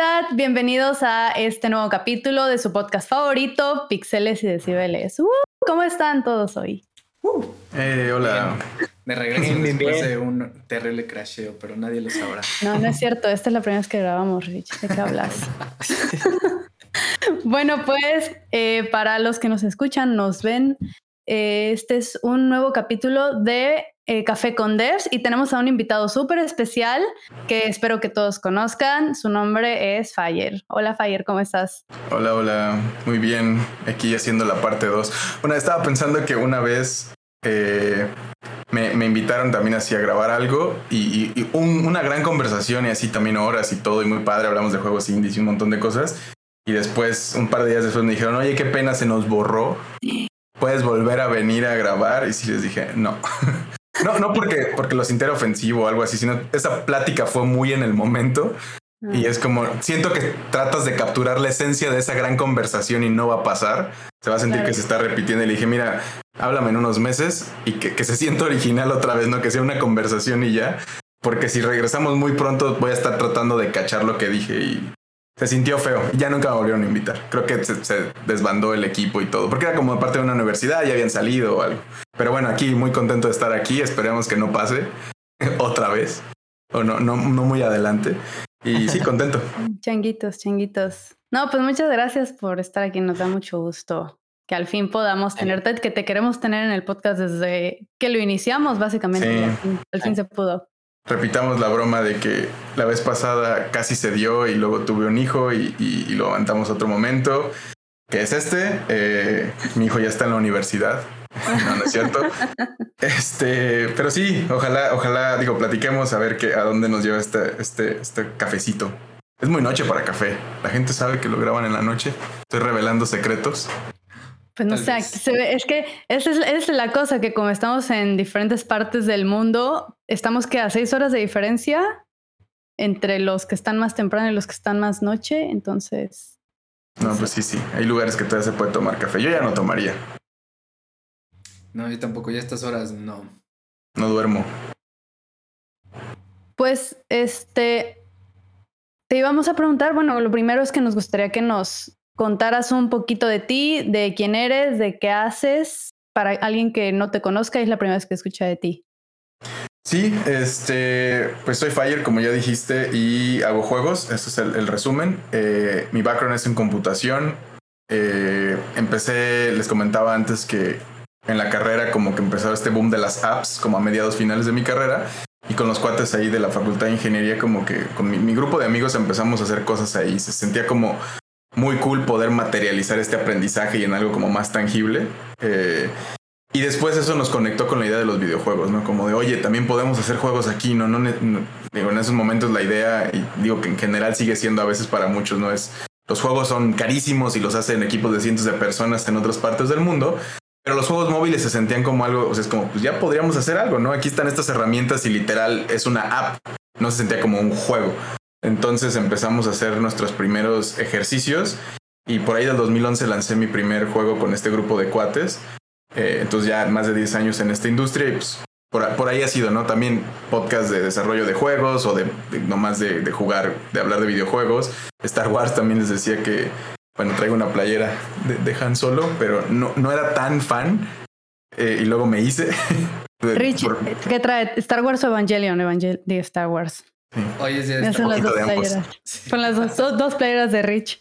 comunidad, bienvenidos a este nuevo capítulo de su podcast favorito, Pixeles y Decibeles. Uh, ¿Cómo están todos hoy? Uh, eh, hola. Me regreso después de un terrible crasheo, pero nadie lo sabrá. No, no es cierto. Esta es la primera vez que grabamos, Rich. ¿De qué hablas? bueno, pues eh, para los que nos escuchan, nos ven, este es un nuevo capítulo de eh, Café con Devs y tenemos a un invitado súper especial que espero que todos conozcan. Su nombre es Fire. Hola Fire, ¿cómo estás? Hola, hola. Muy bien. Aquí haciendo la parte 2. Bueno, estaba pensando que una vez eh, me, invitaron también así a grabar algo y, una gran conversación y así también horas y todo y muy padre. Hablamos de juegos indies y un montón de cosas. Y después, un par de días después me dijeron, oye, qué pena, se nos borró. ¿Puedes volver a venir a grabar? Y sí les dije, no. No, no porque, porque lo sintiera ofensivo o algo así, sino esa plática fue muy en el momento. Y es como, siento que tratas de capturar la esencia de esa gran conversación y no va a pasar. Se va a sentir que se está repitiendo. Y le dije, mira, háblame en unos meses y que, que se sienta original otra vez, no que sea una conversación y ya. Porque si regresamos muy pronto voy a estar tratando de cachar lo que dije y se sintió feo. Ya nunca me volvieron a invitar. Creo que se, desbandó el equipo y todo. Porque era como parte de una universidad, ya habían salido o algo. Pero bueno, aquí muy contento de estar aquí. Esperemos que no pase otra vez. O no, no, no muy adelante. Y sí, contento. changuitos, changuitos. No, pues muchas gracias por estar aquí. Nos da mucho gusto que al fin podamos tenerte, que te queremos tener en el podcast desde que lo iniciamos, básicamente. al fin se pudo repitamos la broma de que la vez pasada casi se dio y luego tuve un hijo y, lo aguantamos otro momento, que es este. Eh, mi hijo ya está en la universidad. No, no es cierto. Este, pero sí, ojalá, ojalá, digo, platiquemos a ver qué, a dónde nos lleva este, este, este cafecito. Es muy noche para café. La gente sabe que lo graban en la noche. Estoy revelando secretos. Pues no sé, es que esa es, la cosa, que como estamos en diferentes partes del mundo, estamos que a seis horas de diferencia entre los que están más temprano y los que están más noche, entonces... No, pues sí, sí, hay lugares que todavía se puede tomar café. Yo ya no tomaría. No, yo tampoco, ya a estas horas no. No duermo. Pues, este, te íbamos a preguntar, bueno, lo primero es que nos gustaría que nos contaras un poquito de ti, de quién eres, de qué haces, para alguien que no te conozca, es la primera vez que escucha de ti. Sí, este, pues soy Fire, como ya dijiste, y hago juegos. Ese es el, resumen. Eh, mi background es en computación. Eh, empecé, les comentaba antes que en la carrera como que empezó este boom de las apps, como a mediados finales de mi carrera. Y con los cuates ahí de la Facultad de Ingeniería, como que con mi grupo de amigos empezamos a hacer cosas ahí. Se sentía como muy cool poder materializar este aprendizaje y en algo como más tangible. Eh, y después eso nos conectó con la idea de los videojuegos, ¿no? Como de, oye, también podemos hacer juegos aquí, ¿no? no, digo, en esos momentos la idea, y digo que en general sigue siendo a veces para muchos, ¿no? Es, los juegos son carísimos y los hacen equipos de cientos de personas en otras partes del mundo, pero los juegos móviles se sentían como algo, o sea, es como, pues ya podríamos hacer algo, ¿no? Aquí están estas herramientas y literal es una app, no se sentía como un juego. Entonces empezamos a hacer nuestros primeros ejercicios y por ahí del 2011 lancé mi primer juego con este grupo de cuates. Eh, entonces ya más de 10 años en esta industria y pues por, ahí ha sido, ¿no? También podcast de desarrollo de juegos o de, no más de, jugar, de hablar de videojuegos. Star Wars también les decía que, bueno, traigo una playera de, Han Solo, pero no, no era tan fan eh, y luego me hice. Rich, ¿qué trae? ¿Star Wars o Evangelion? Evangel de Star Wars. Oye, sí, son las dos playeras. Son las dos, dos, playeras de Rich.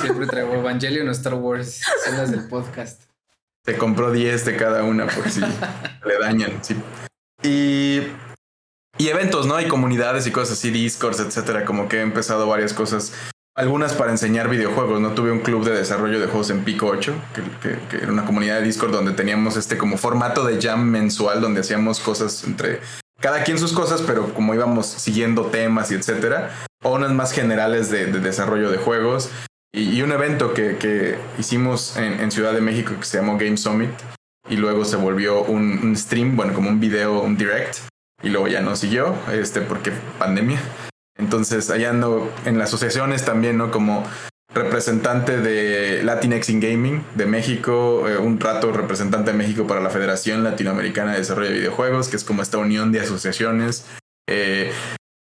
siempre traigo Evangelion o Star Wars. Son las del podcast. Se compró 10 de cada una por si le dañan. Sí. Y, y eventos, ¿no? Hay comunidades y cosas así, Discords, etcétera. Como que he empezado varias cosas. Algunas para enseñar videojuegos, ¿no? Tuve un club de desarrollo de juegos en Pico 8, que, que, era una comunidad de Discord donde teníamos este como formato de jam mensual donde hacíamos cosas entre cada quien sus cosas, pero como íbamos siguiendo temas y etcétera, o unas más generales de, desarrollo de juegos. Y, un evento que, hicimos en, Ciudad de México que se llamó Game Summit, y luego se volvió un, stream, bueno, como un video, un direct, y luego ya no siguió, este, porque pandemia. Entonces, allá ando en las asociaciones también, ¿no? Como representante de Latinx in Gaming de México, eh, un rato representante de México para la Federación Latinoamericana de Desarrollo de Videojuegos, que es como esta unión de asociaciones. Eh,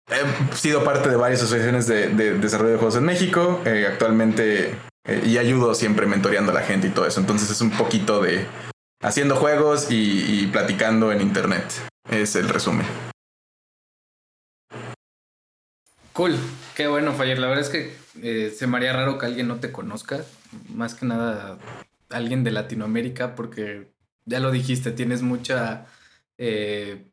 he sido parte de varias asociaciones de, desarrollo de juegos en México. Eh, actualmente y ayudo siempre mentoreando a la gente y todo eso. Entonces es un poquito de haciendo juegos y, platicando en internet. Es el resumen. Cool, qué bueno, Fayer. La verdad es que eh, se me haría raro que alguien no te conozca. Más que nada alguien de Latinoamérica, porque ya lo dijiste, tienes mucha. Eh,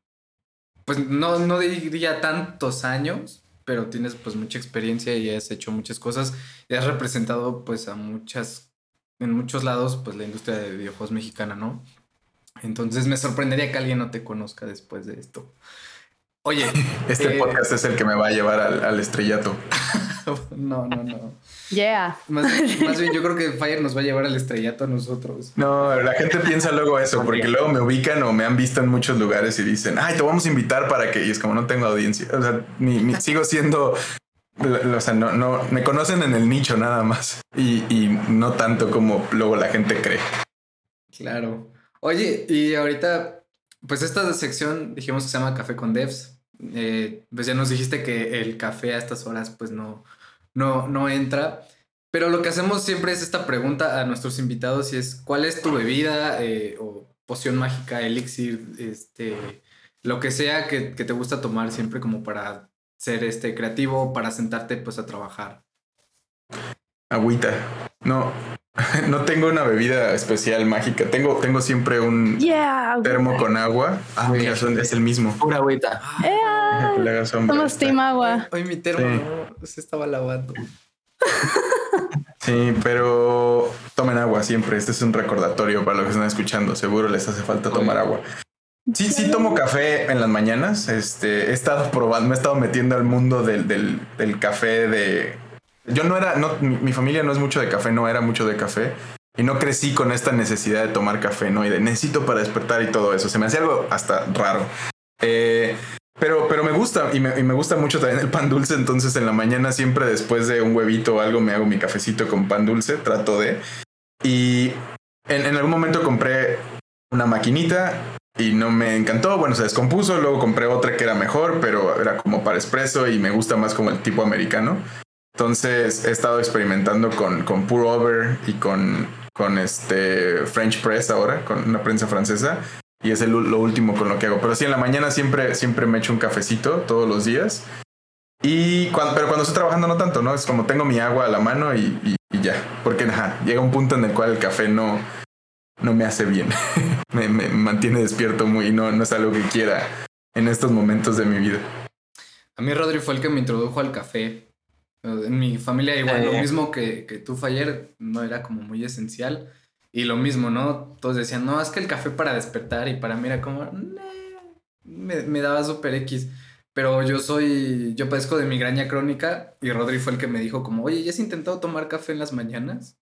pues no, no diría tantos años, pero tienes pues mucha experiencia y has hecho muchas cosas y has representado pues a muchas, en muchos lados pues la industria de videojuegos mexicana, ¿no? Entonces me sorprendería que alguien no te conozca después de esto. Oye. Este eh, podcast es el que me va a llevar al, estrellato. no, no, no. Yeah. Más, bien, yo creo que Fire nos va a llevar al estrellato a nosotros. No, la gente piensa luego eso, porque luego me ubican o me han visto en muchos lugares y dicen, ay, te vamos a invitar para que. Y es como no tengo audiencia. O sea, ni, sigo siendo. O sea, no, no, me conocen en el nicho nada más. Y, y no tanto como luego la gente cree. Claro. Oye, y ahorita pues esta sección dijimos que se llama Café con Devs. Eh, pues ya nos dijiste que el café a estas horas pues no, no, no entra. Pero lo que hacemos siempre es esta pregunta a nuestros invitados y es ¿cuál es tu bebida eh, o poción mágica, elixir, este, lo que sea que, te gusta tomar siempre como para ser este creativo, para sentarte pues a trabajar? Agüita. No, no tengo una bebida especial mágica. Tengo, tengo siempre un termo con agua. Ah, mira, es el mismo. Pura agüita. Somos team agua. Hoy mi termo se estaba lavando. Sí, pero tomen agua siempre. Este es un recordatorio para los que están escuchando. Seguro les hace falta tomar agua. Sí, sí tomo café en las mañanas. Este, he estado probando, me he estado metiendo al mundo del, del café de yo no era, no, mi, familia no es mucho de café, no era mucho de café. Y no crecí con esta necesidad de tomar café, ¿no? Y de necesito para despertar y todo eso. Se me hacía algo hasta raro. Eh, pero, pero me gusta y me, gusta mucho también el pan dulce. Entonces en la mañana siempre después de un huevito o algo me hago mi cafecito con pan dulce. Trato de. Y en, en algún momento compré una maquinita y no me encantó. Bueno, se descompuso. Luego compré otra que era mejor, pero era como para espresso y me gusta más como el tipo americano. Entonces he estado experimentando con, con Pour Over y con, con este French Press ahora, con una prensa francesa. Y es lo último con lo que hago. Pero sí, en la mañana siempre, siempre me echo un cafecito todos los días. Y cuando, pero cuando estoy trabajando no tanto, ¿no? Es como tengo mi agua a la mano y, ya. Porque llega un punto en el cual el café no, no me hace bien. me, me, mantiene despierto muy, no, no es algo que quiera en estos momentos de mi vida. A mí Rodri fue el que me introdujo al café. En mi familia igual, lo mismo que, que tú, Fayer, no era como muy esencial. Y lo mismo, ¿no? Todos decían, no, es que el café para despertar y para mí era como, me, me, daba súper X. Pero yo soy, yo padezco de migraña crónica y Rodri fue el que me dijo como, oye, ¿ya has intentado tomar café en las mañanas?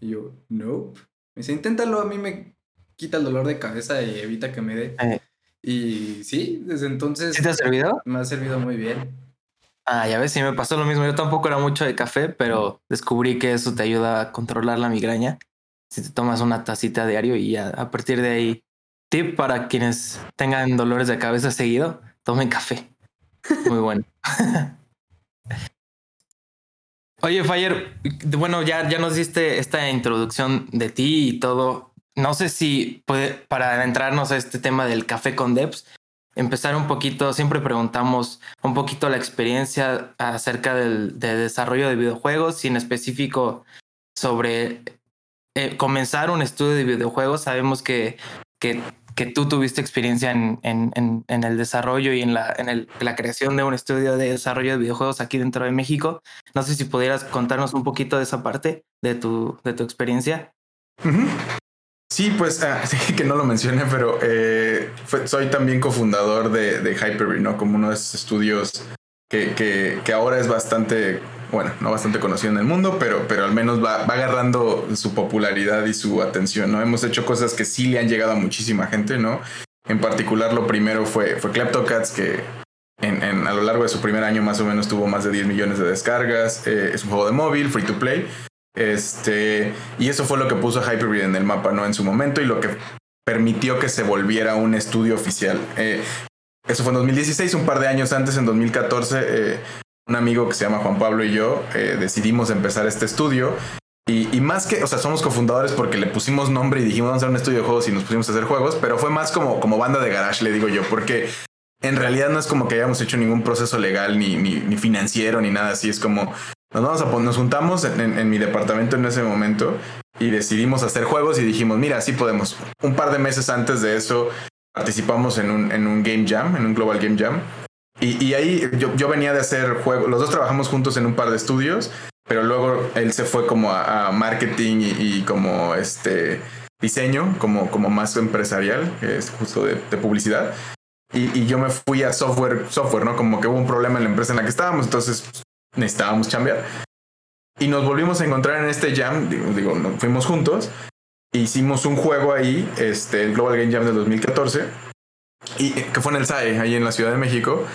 Y yo, no. Me dice, inténtalo, a mí me quita el dolor de cabeza y evita que me dé. Eh. Y sí, desde entonces... ¿Sí te ha servido? Me ha servido muy bien. Ah, ya ves, sí me pasó lo mismo. Yo tampoco era mucho de café, pero descubrí que eso te ayuda a controlar la migraña. Si te tomas una tacita diario y a partir de ahí, tip para quienes tengan dolores de cabeza seguido, tomen café. Muy bueno. Oye, Fire, bueno, ya, ya nos diste esta introducción de ti y todo. No sé si puede, para adentrarnos a este tema del café con Debs, empezar un poquito, siempre preguntamos un poquito la experiencia acerca del desarrollo de videojuegos y en específico sobre eh, comenzar un estudio de videojuegos. Sabemos que, que, que tú tuviste experiencia en, en, en, el desarrollo y en, la, en el, la creación de un estudio de desarrollo de videojuegos aquí dentro de México. No sé si pudieras contarnos un poquito de esa parte de tu, de tu experiencia. Sí, pues ah, sí, que no lo mencioné, pero eh, soy también cofundador de, de Hyper-V, ¿no? Como uno de esos estudios que, que, ahora es bastante, bueno, no bastante conocido en el mundo, pero, pero al menos va, va, agarrando su popularidad y su atención, ¿no? Hemos hecho cosas que sí le han llegado a muchísima gente, ¿no? En particular, lo primero fue, fue Kleptocats, que en, en, a lo largo de su primer año más o menos tuvo más de 10 millones de descargas. Eh, es un juego de móvil, free to play. Este, y eso fue lo que puso a Hyperbreed en el mapa, ¿no? En su momento y lo que permitió que se volviera un estudio oficial. Eh, eso fue en 2016, un par de años antes, en 2014, eh, un amigo que se llama Juan Pablo y yo eh, decidimos empezar este estudio. Y, más que, o sea, somos cofundadores porque le pusimos nombre y dijimos vamos a hacer un estudio de juegos y nos pusimos a hacer juegos, pero fue más como, como banda de garage, le digo yo, porque en realidad no es como que hayamos hecho ningún proceso legal ni, ni, financiero ni nada así, es como nos vamos a nos juntamos en, mi departamento en ese momento y decidimos hacer juegos y dijimos, mira, sí podemos. Un par de meses antes de eso participamos en un, en un Game Jam, en un Global Game Jam. Y, ahí yo, venía de hacer juegos, los dos trabajamos juntos en un par de estudios, pero luego él se fue como a, marketing y, como este diseño, como, como más empresarial, que es justo de, publicidad. Y, yo me fui a software, software, ¿no? Como que hubo un problema en la empresa en la que estábamos, entonces necesitábamos chambear. Y nos volvimos a encontrar en este jam, digo, digo fuimos juntos, hicimos un juego ahí, este, el Global Game Jam del 2014, y, que fue en el SAE, ahí en la Ciudad de México.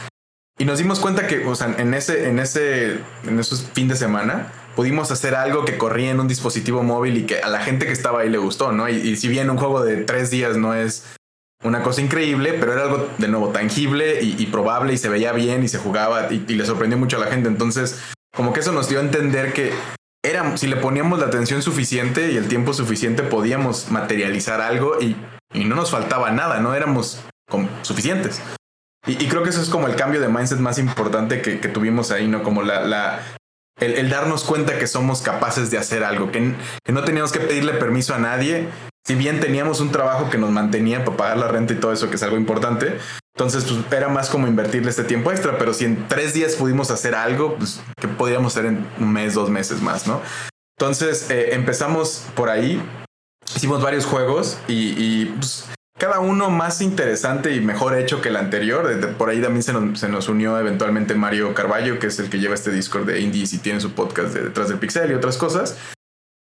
Y nos dimos cuenta que, o sea, en ese, en ese, en esos fin de semana, pudimos hacer algo que corría en un dispositivo móvil y que a la gente que estaba ahí le gustó, ¿no? Y, si bien un juego de tres días no es una cosa increíble, pero era algo de nuevo tangible y, probable y se veía bien y se jugaba y, y, le sorprendió mucho a la gente. Entonces, como que eso nos dio a entender que si le poníamos la atención suficiente y el tiempo suficiente, podíamos materializar algo y, no nos faltaba nada, no éramos suficientes. Y, creo que eso es como el cambio de mindset más importante que, tuvimos ahí, ¿no? Como la el, darnos cuenta que somos capaces de hacer algo, que, no teníamos que pedirle permiso a nadie, si bien teníamos un trabajo que nos mantenía para pagar la renta y todo eso, que es algo importante, entonces pues, era más como invertirle este tiempo extra, pero si en tres días pudimos hacer algo, pues que podríamos hacer en un mes, dos meses más, ¿no? Entonces eh, empezamos por ahí, hicimos varios juegos y, pues, cada uno más interesante y mejor hecho que el anterior. Por ahí también se nos, se nos, unió eventualmente Mario Carballo, que es el que lleva este Discord de Indies y tiene su podcast de Detrás del Pixel y otras cosas.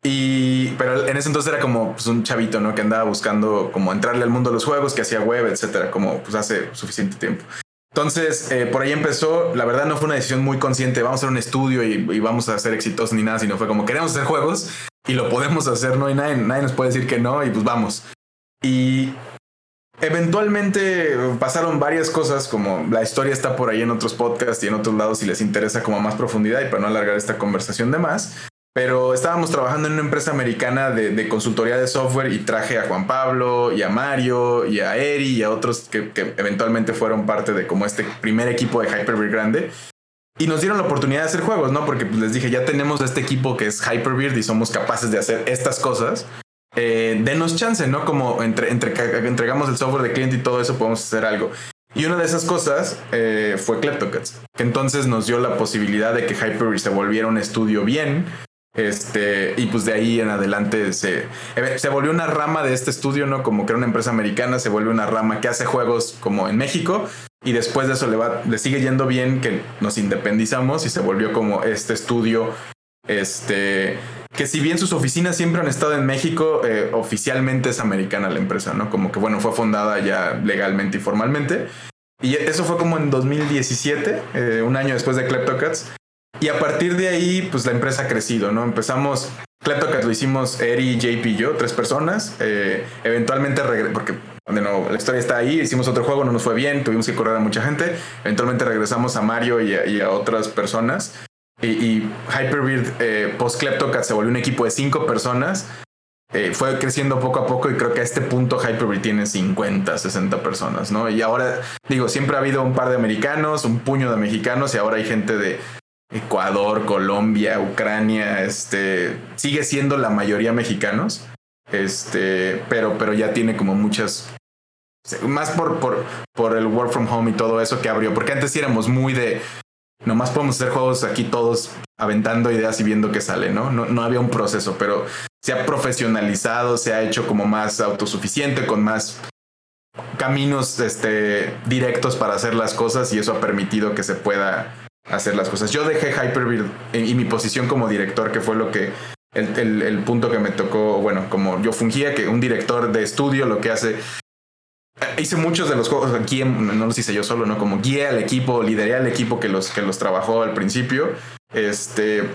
Y, pero en ese entonces era como pues, un chavito, ¿no? Que andaba buscando como entrarle al mundo de los juegos, que hacía web, etcétera, como pues hace suficiente tiempo. Entonces, eh, por ahí empezó. La verdad no fue una decisión muy consciente. Vamos a hacer un estudio y, vamos a ser exitosos ni nada, sino fue como queremos hacer juegos y lo podemos hacer, ¿no? Y nadie, nadie nos puede decir que no y pues vamos. Y eventualmente pasaron varias cosas, como la historia está por ahí en otros podcasts y en otros lados si les interesa como más profundidad y para no alargar esta conversación de más. Pero estábamos trabajando en una empresa americana de, consultoría de software y traje a Juan Pablo y a Mario y a Eri y a otros que, eventualmente fueron parte de como este primer equipo de Hyperbeard grande. Y nos dieron la oportunidad de hacer juegos, ¿no? Porque pues, les dije, ya tenemos este equipo que es Hyperbeard y somos capaces de hacer estas cosas. Eh, denos chance, ¿no? Como entre, entre, entregamos el software de cliente y todo eso, podemos hacer algo. Y una de esas cosas eh, fue Kleptocats, que entonces nos dio la posibilidad de que Hyperbeard se volviera un estudio bien, este, y pues de ahí en adelante se, se volvió una rama de este estudio, ¿no? Como que era una empresa americana, se vuelve una rama que hace juegos como en México. Y después de eso le, va, le sigue yendo bien que nos independizamos y se volvió como este estudio, este, que si bien sus oficinas siempre han estado en México, eh, oficialmente es americana la empresa, ¿no? Como que bueno, fue fundada ya legalmente y formalmente. Y eso fue como en 2017, eh, un año después de Kleptocats. Y a partir de ahí, pues la empresa ha crecido, ¿no? Empezamos, Kleptocats lo hicimos Eri, JP y yo, tres personas. Eh, eventualmente, porque la historia está ahí, hicimos otro juego, no nos fue bien, tuvimos que correr a mucha gente. Eventualmente regresamos a Mario y a, otras personas. Y, y Hyperbeard eh, post Kleptocats se volvió un equipo de cinco personas. Eh, fue creciendo poco a poco y creo que a este punto Hyperbeard tiene 50, 60 personas, ¿no? Y ahora, digo, siempre ha habido un par de americanos, un puño de mexicanos y ahora hay gente de Ecuador, Colombia, Ucrania, este, sigue siendo la mayoría mexicanos, este, pero, pero ya tiene como muchas, más por, por, por el work from home y todo eso que abrió, porque antes éramos muy de, nomás podemos hacer juegos aquí todos aventando ideas y viendo qué sale, ¿no? ¿no? No había un proceso, pero se ha profesionalizado, se ha hecho como más autosuficiente, con más caminos este, directos para hacer las cosas y eso ha permitido que se pueda hacer las cosas. Yo dejé Hyperbeard y mi posición como director, que fue lo que el, el, punto que me tocó, bueno, como yo fungía, que un director de estudio lo que hace hice muchos de los juegos aquí, no los hice yo solo, ¿no? Como guía al equipo, lideré al equipo que los, que los trabajó al principio. Este,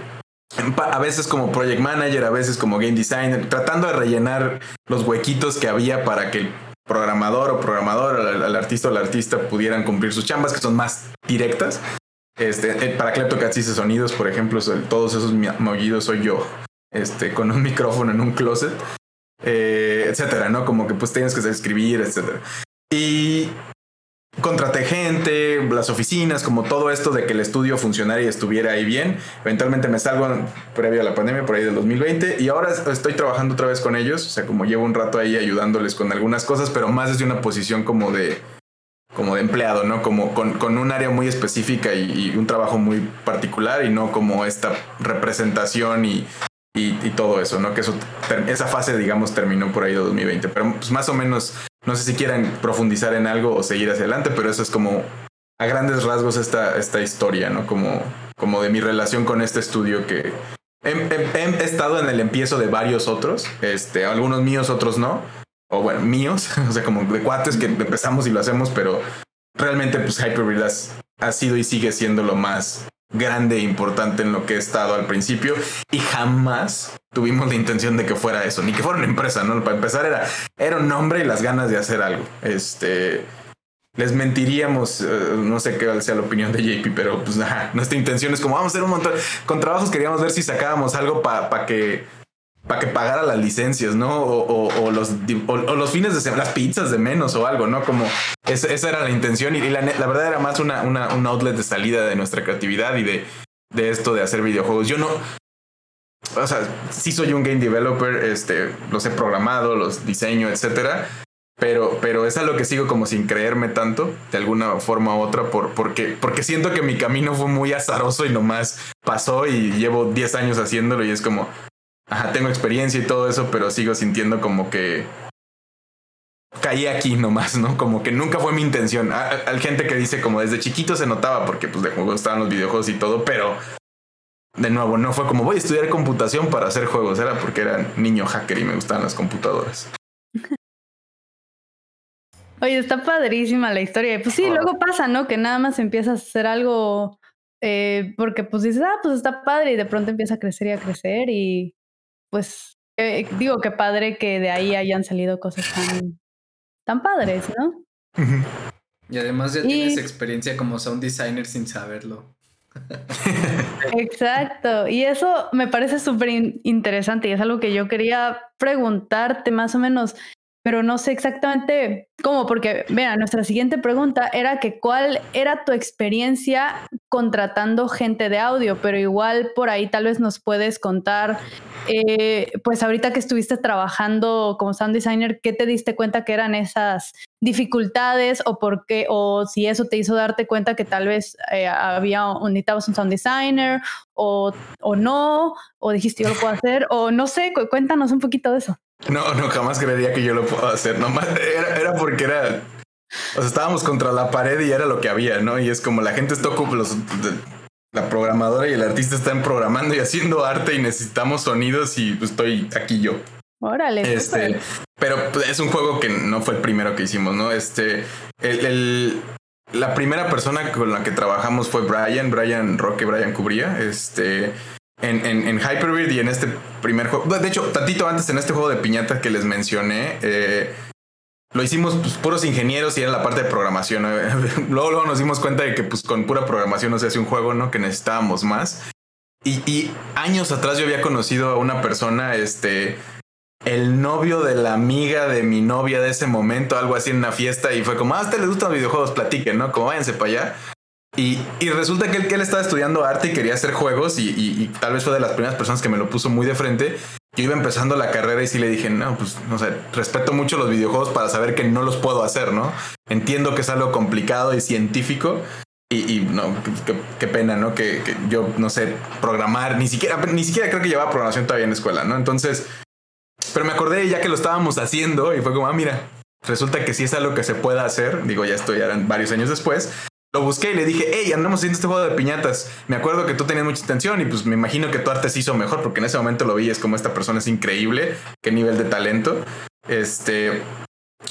a veces como project manager, a veces como game designer, tratando de rellenar los huequitos que había para que programador o programador, al, artista o la artista pudieran cumplir sus chambas, que son más directas. Este, eh, para Kleptocats hice sonidos, por ejemplo, todos esos maullidos soy yo, este, con un micrófono en un closet, eh, etcétera, ¿no? Como que pues tienes que escribir, etcétera. Y contraté gente, las oficinas, como todo esto de que el estudio funcionara y estuviera ahí bien. Eventualmente me salgo previo a la pandemia, por ahí del 2020, y ahora estoy trabajando otra vez con ellos, o sea, como llevo un rato ahí ayudándoles con algunas cosas, pero más desde una posición como de como de empleado, ¿no? Como con, un área muy específica y, un trabajo muy particular y no como esta representación y, y, todo eso, ¿no? Que eso, esa fase, digamos, terminó por ahí de 2020, pero pues más o menos no sé si quieran profundizar en algo o seguir hacia adelante, pero eso es como a grandes rasgos esta, esta historia, ¿no? Como, como de mi relación con este estudio que he, estado en el empiezo de varios otros, este, algunos míos, otros no, o bueno, míos, o sea, como de cuates que empezamos y lo hacemos, pero realmente pues Hyperbeard ha sido y sigue siendo lo más grande e importante en lo que he estado al principio y jamás tuvimos la intención de que fuera eso, ni que fuera una empresa, ¿no? Para empezar era, era un nombre y las ganas de hacer algo. Este, les mentiríamos, eh, no sé qué sea la opinión de JP, pero pues nada, nuestra intención es como vamos a hacer un montón, con trabajos queríamos ver si sacábamos algo para que para que pagara las licencias, ¿no? O, los, los fines de semana, las pizzas de menos o algo, ¿no? Como esa, era la intención y, la, verdad era más una, una, un outlet de salida de nuestra creatividad y de, de esto de hacer videojuegos. Yo no, o sea, sí soy un game developer, este, los he programado, los diseño, etcétera. Pero, pero es algo que sigo como sin creerme tanto, de alguna forma u otra, por, porque, porque siento que mi camino fue muy azaroso y nomás pasó y llevo 10 años haciéndolo y es como, Ajá, tengo experiencia y todo eso, pero sigo sintiendo como que caí aquí nomás, ¿no? Como que nunca fue mi intención. Hay gente que dice como desde chiquito se notaba porque pues de juego estaban los videojuegos y todo, pero de nuevo no fue como voy a estudiar computación para hacer juegos, era porque era niño hacker y me gustaban las computadoras. Oye, está padrísima la historia. Pues sí, luego pasa, ¿no? Que nada más empiezas a hacer algo eh, porque pues dices, ah, pues está padre y de pronto empieza a crecer y a crecer y pues eh, digo que padre que de ahí hayan salido cosas tan, tan padres, ¿no? Y además ya tienes experiencia como sound designer sin saberlo. Exacto, y eso me parece súper interesante y es algo que yo quería preguntarte más o menos pero no sé exactamente cómo, porque, vean, nuestra siguiente pregunta era que cuál era tu experiencia contratando gente de audio, pero igual por ahí tal vez nos puedes contar, eh, pues ahorita que estuviste trabajando como sound designer, ¿qué te diste cuenta que eran esas dificultades o por qué, o si eso te hizo darte cuenta que tal vez eh, había, necesitabas un sound designer o, o no, o dijiste yo lo puedo hacer, o no sé, cuéntanos un poquito de eso. No, no, jamás creería que yo lo puedo hacer. Nomás era, era porque era. O sea, estábamos contra la pared y era lo que había, ¿no? Y es como la gente está los, la programadora y el artista están programando y haciendo arte y necesitamos sonidos y pues, estoy aquí yo. Órale. Este, pero pues, es un juego que no fue el primero que hicimos, ¿no? Este, el, el, la primera persona con la que trabajamos fue Brian, Brian Roque, Brian Cubría. Este, en, en, en Hyperbeard y en este primer juego. De hecho, tantito antes en este juego de piñata que les mencioné, eh, lo hicimos pues, puros ingenieros y era la parte de programación. luego, luego nos dimos cuenta de que pues con pura programación no se hace un juego, ¿no? Que necesitábamos más. Y, y, años atrás yo había conocido a una persona, este, el novio de la amiga de mi novia de ese momento, algo así en una fiesta, y fue como, ah, a usted le gustan los videojuegos, platiquen, ¿no? Como váyanse para allá. Y, resulta que él, que él estaba estudiando arte y quería hacer juegos y, tal vez fue de las primeras personas que me lo puso muy de frente. Yo iba empezando la carrera y sí le dije, no, pues no sé, respeto mucho los videojuegos para saber que no los puedo hacer, ¿no? Entiendo que es algo complicado y científico y, no, qué pena, ¿no? Que, yo, no sé, programar, ni siquiera, ni siquiera creo que llevaba programación todavía en la escuela, ¿no? Entonces, pero me acordé ya que lo estábamos haciendo y fue como, ah, mira, resulta que sí es algo que se puede hacer, digo, ya estoy ya varios años después, lo busqué y le dije, hey, andamos haciendo este juego de piñatas. Me acuerdo que tú tenías mucha intención y pues me imagino que tu arte se hizo mejor porque en ese momento lo vi, es como esta persona es increíble, qué nivel de talento. Este,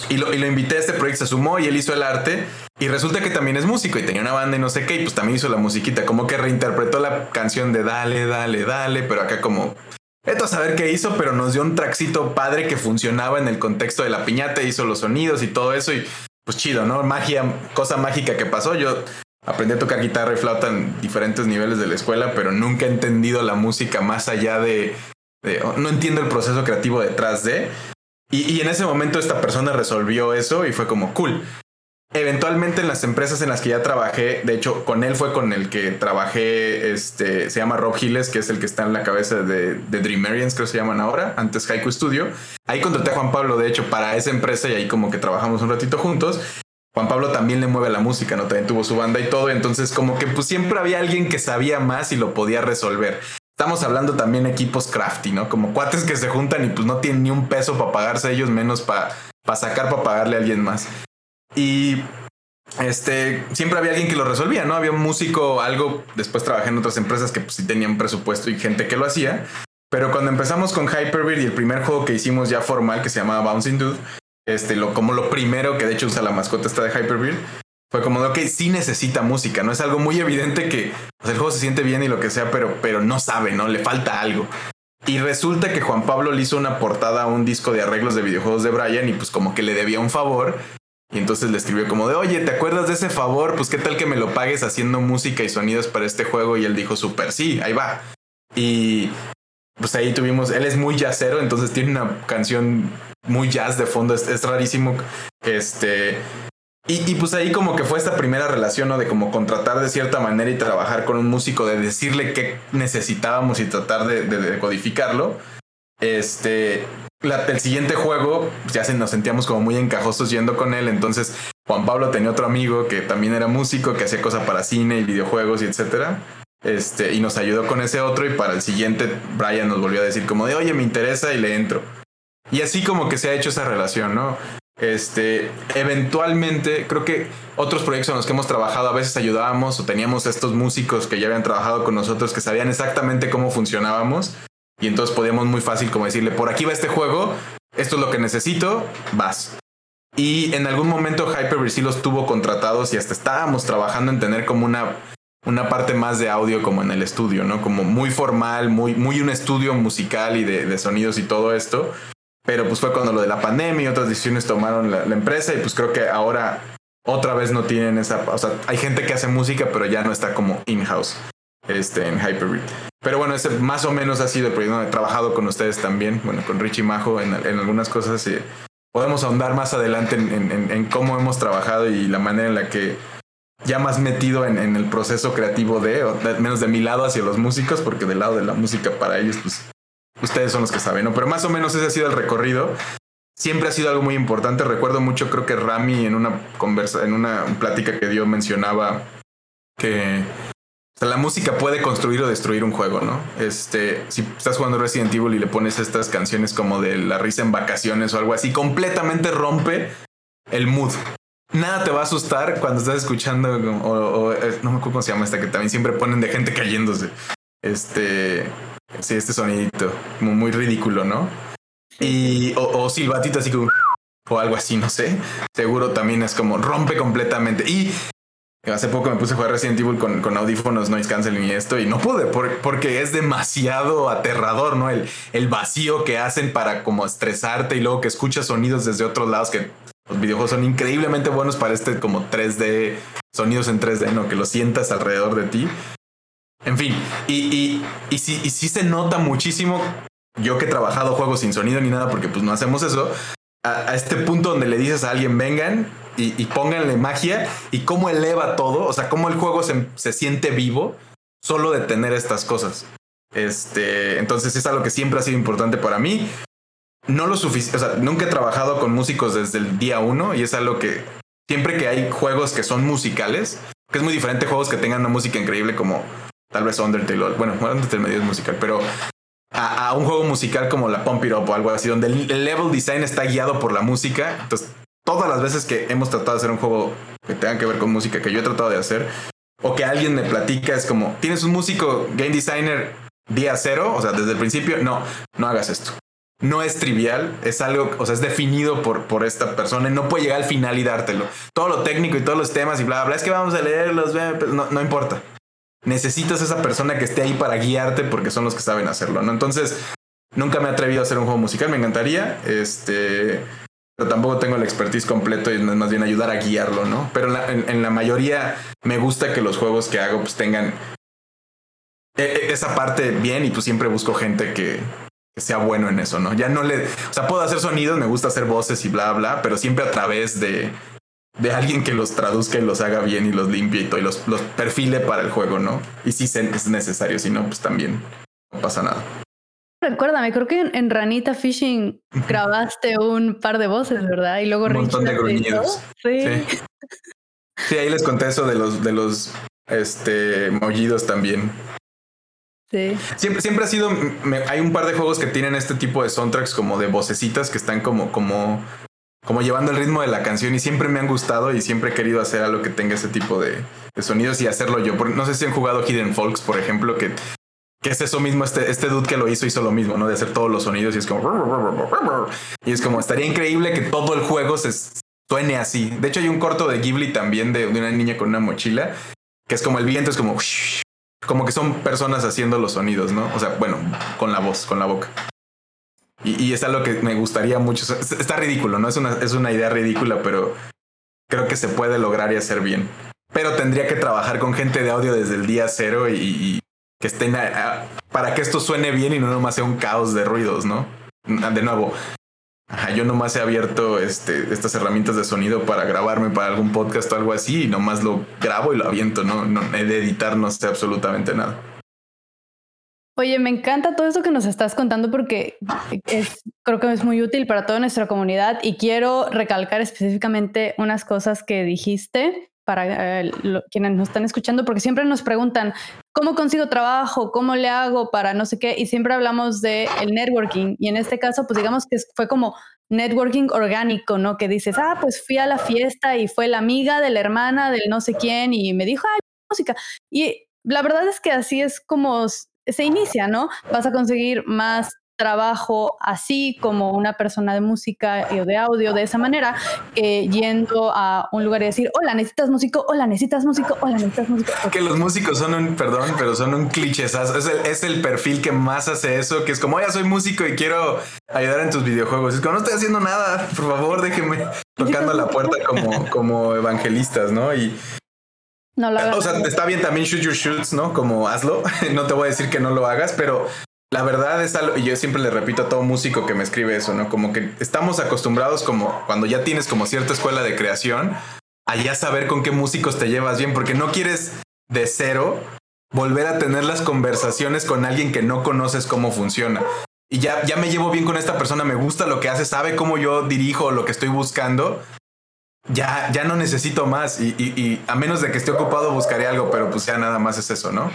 y lo, y lo invité a este proyecto, se sumó y él hizo el arte. Y resulta que también es músico y tenía una banda y no sé qué, y pues también hizo la musiquita, como que reinterpretó la canción de Dale, Dale, Dale, pero acá como Esto a saber qué hizo, pero nos dio un traxito padre que funcionaba en el contexto de la piñata, hizo los sonidos y todo eso y pues chido, ¿no? Magia, cosa mágica que pasó. Yo aprendí a tocar guitarra y flauta en diferentes niveles de la escuela, pero nunca he entendido la música más allá de, no entiendo el proceso creativo detrás de. y, en ese momento esta persona resolvió eso y fue como cool. Eventualmente en las empresas en las que ya trabajé, de hecho con él fue con el que trabajé, este, se llama Rob Giles, que es el que está en la cabeza de, de Dreamerians, creo que se llaman ahora, antes Haiku Studio. Ahí contraté a Juan Pablo, de hecho, para esa empresa y ahí como que trabajamos un ratito juntos. Juan Pablo también le mueve la música, ¿no? También tuvo su banda y todo, entonces como que pues siempre había alguien que sabía más y lo podía resolver. Estamos hablando también equipos crafty, ¿no? Como cuates que se juntan y pues no tienen ni un peso para pagarse ellos, menos para sacar, para pagarle a alguien más. Y este, siempre había alguien que lo resolvía, ¿no? Había un músico, algo, después trabajé en otras empresas que pues, sí tenían presupuesto y gente que lo hacía. Pero cuando empezamos con Hyperbeard y el primer juego que hicimos ya formal, que se llamaba Bouncing Dude, este, lo, como lo primero que de hecho usa la mascota esta de Hyperbeard, fue como ok, sí necesita música, ¿no? Es algo muy evidente que el juego se siente bien y lo que sea, pero, pero no sabe, ¿no? Le falta algo. Y resulta que Juan Pablo le hizo una portada a un disco de arreglos de videojuegos de Brian y pues como que le debía un favor y entonces le escribió como de, oye, ¿te acuerdas de ese favor? Pues qué tal que me lo pagues haciendo música y sonidos para este juego. Y él dijo, súper, sí, ahí va. Y pues ahí tuvimos, él es muy jazzero, entonces tiene una canción muy jazz de fondo, es, rarísimo. Este, y, pues ahí como que fue esta primera relación, ¿no? De como contratar de cierta manera y trabajar con un músico, de decirle qué necesitábamos y tratar de, de codificarlo. Este, el siguiente juego, ya se nos sentíamos como muy encajosos yendo con él. Entonces, Juan Pablo tenía otro amigo que también era músico, que hacía cosas para cine y videojuegos y etcétera. Este, y nos ayudó con ese otro. Y para el siguiente, Brian nos volvió a decir como de oye, me interesa y le entro. Y así como que se ha hecho esa relación, ¿no? Este, eventualmente, creo que otros proyectos en los que hemos trabajado a veces ayudábamos o teníamos estos músicos que ya habían trabajado con nosotros que sabían exactamente cómo funcionábamos y entonces podíamos muy fácil como decirle, por aquí va este juego, esto es lo que necesito, vas. Y en algún momento Hyper sí los tuvo contratados y hasta estábamos trabajando en tener como una, una parte más de audio como en el estudio, ¿no? Como muy formal, muy, muy un estudio musical y de, sonidos y todo esto. Pero pues fue cuando lo de la pandemia y otras decisiones tomaron la, empresa y pues creo que ahora otra vez no tienen esa... O sea, hay gente que hace música pero ya no está como in-house este, en Hyperbeat. Pero bueno, ese más o menos ha sido el proyecto. He trabajado con ustedes también, bueno, con Richie Majo en, algunas cosas. Podemos ahondar más adelante en, cómo hemos trabajado y la manera en la que ya más metido en, el proceso creativo de, menos de mi lado hacia los músicos, porque del lado de la música para ellos, pues ustedes son los que saben, ¿no? Pero más o menos ese ha sido el recorrido. Siempre ha sido algo muy importante. Recuerdo mucho, creo que Rami en una conversa, en una plática que dio mencionaba que la música puede construir o destruir un juego, ¿no? Este, si estás jugando Resident Evil y le pones estas canciones como de la risa en vacaciones o algo así, completamente rompe el mood. Nada te va a asustar cuando estás escuchando, o, eh, no me acuerdo cómo se llama esta, que también siempre ponen de gente cayéndose. Este, sí, este sonidito, como muy ridículo, ¿no? Y, o, o silbatito así como, o algo así, no sé. Seguro también es como rompe completamente. Y Hace poco me puse a jugar Resident Evil con, con audífonos noise canceling y esto y no pude porque es demasiado aterrador, ¿no? El, el vacío que hacen para como estresarte y luego que escuchas sonidos desde otros lados que los videojuegos son increíblemente buenos para este como 3D, sonidos en 3D, ¿no? Que lo sientas alrededor de ti. En fin, y, y, y, sí, y sí se nota muchísimo, yo que he trabajado juegos sin sonido ni nada porque pues no hacemos eso, a, a este punto donde le dices a alguien vengan y, pónganle magia y cómo eleva todo, o sea, cómo el juego se, siente vivo solo de tener estas cosas. Este, entonces es algo que siempre ha sido importante para mí. No lo suficiente, o sea, nunca he trabajado con músicos desde el día uno y es algo que siempre que hay juegos que son musicales, que es muy diferente juegos que tengan una música increíble como tal vez Undertale, bueno, Undertale medio es musical, pero a, un juego musical como la Pump It Up o algo así, donde el level design está guiado por la música, entonces todas las veces que hemos tratado de hacer un juego que tenga que ver con música, que yo he tratado de hacer, o que alguien me platica, es como, tienes un músico game designer día cero, o sea, desde el principio, no, no hagas esto. No es trivial, es algo, o sea, es definido por, por esta persona y no puede llegar al final y dártelo. Todo lo técnico y todos los temas y bla, bla, es que vamos a leerlos, no, no importa. Necesitas esa persona que esté ahí para guiarte porque son los que saben hacerlo, ¿no? Entonces, Nunca me he atrevido a hacer un juego musical, me encantaría. Este, pero tampoco tengo el expertise completo y más bien ayudar a guiarlo, ¿no? Pero en la, mayoría me gusta que los juegos que hago pues tengan e, e, esa parte bien y pues siempre busco gente que, sea bueno en eso, ¿no? Ya no le, o sea, puedo hacer sonidos, me gusta hacer voces y bla, bla, pero siempre a través de, de alguien que los traduzca y los haga bien y los limpie y los, los perfile para el juego, ¿no? Y si es necesario, si no, pues también no pasa nada. Recuérdame, creo que en, Ranita Fishing grabaste un par de voces, ¿verdad? Y luego un montón de gruñidos. Sí. sí. ahí les conté eso de los de los este mollidos también. Sí. Siempre, siempre ha sido. hay un par de juegos que tienen este tipo de soundtracks como de vocecitas que están como, como, como llevando el ritmo de la canción y siempre me han gustado y siempre he querido hacer algo que tenga ese tipo de, de sonidos y hacerlo yo. No sé si han jugado Hidden Folks, por ejemplo, que que es eso mismo, este, este dude que lo hizo hizo lo mismo, ¿no? De hacer todos los sonidos y es como... Y es como, estaría increíble que todo el juego se suene así. De hecho hay un corto de Ghibli también de, una niña con una mochila, que es como el viento, es como... Como que son personas haciendo los sonidos, ¿no? O sea, bueno, con la voz, con la boca. Y, y es algo que me gustaría mucho. Está ridículo, ¿no? Es una, es una idea ridícula, pero creo que se puede lograr y hacer bien. Pero tendría que trabajar con gente de audio desde el día cero y que estén para que esto suene bien y no nomás sea un caos de ruidos, ¿no? De nuevo, yo nomás he abierto este, estas herramientas de sonido para grabarme para algún podcast o algo así y nomás lo grabo y lo aviento, ¿no? he de editar, no sé absolutamente nada. Oye, me encanta todo esto que nos estás contando porque creo que es muy útil para toda nuestra comunidad y quiero recalcar específicamente unas cosas que dijiste para eh, quienes nos están escuchando, porque siempre nos preguntan, ¿cómo consigo trabajo? ¿Cómo le hago para no sé qué? Y siempre hablamos de el networking. Y en este caso, pues digamos que fue como networking orgánico, ¿no? Que dices, ah, pues fui a la fiesta y fue la amiga de la hermana del no sé quién y me dijo, ah, música. Y la verdad es que así es como se inicia, ¿no? Vas a conseguir más trabajo así como una persona de música o de audio de esa manera, yendo a un lugar y decir, hola, necesitas músico, hola, necesitas músico, hola, necesitas músico. Que los músicos son un, perdón, pero son un cliché, es el, es el perfil que más hace eso, que es como, oye, soy músico y quiero ayudar en tus videojuegos. Es como, no estoy haciendo nada, por favor, déjeme tocando la puerta como, como evangelistas, ¿no? Y, no lo O sea, está bien también shoot your shoots, ¿no? Como hazlo. No te voy a decir que no lo hagas, pero la verdad es algo, y yo siempre le repito a todo músico que me escribe eso, ¿no? Como que estamos acostumbrados como cuando ya tienes como cierta escuela de creación, a ya saber con qué músicos te llevas bien, porque no quieres de cero volver a tener las conversaciones con alguien que no conoces cómo funciona. Y ya, ya me llevo bien con esta persona, me gusta lo que hace, sabe cómo yo dirijo lo que estoy buscando. Ya, ya no necesito más y, y a menos de que esté ocupado buscaré algo, pero pues ya nada más es eso, ¿no?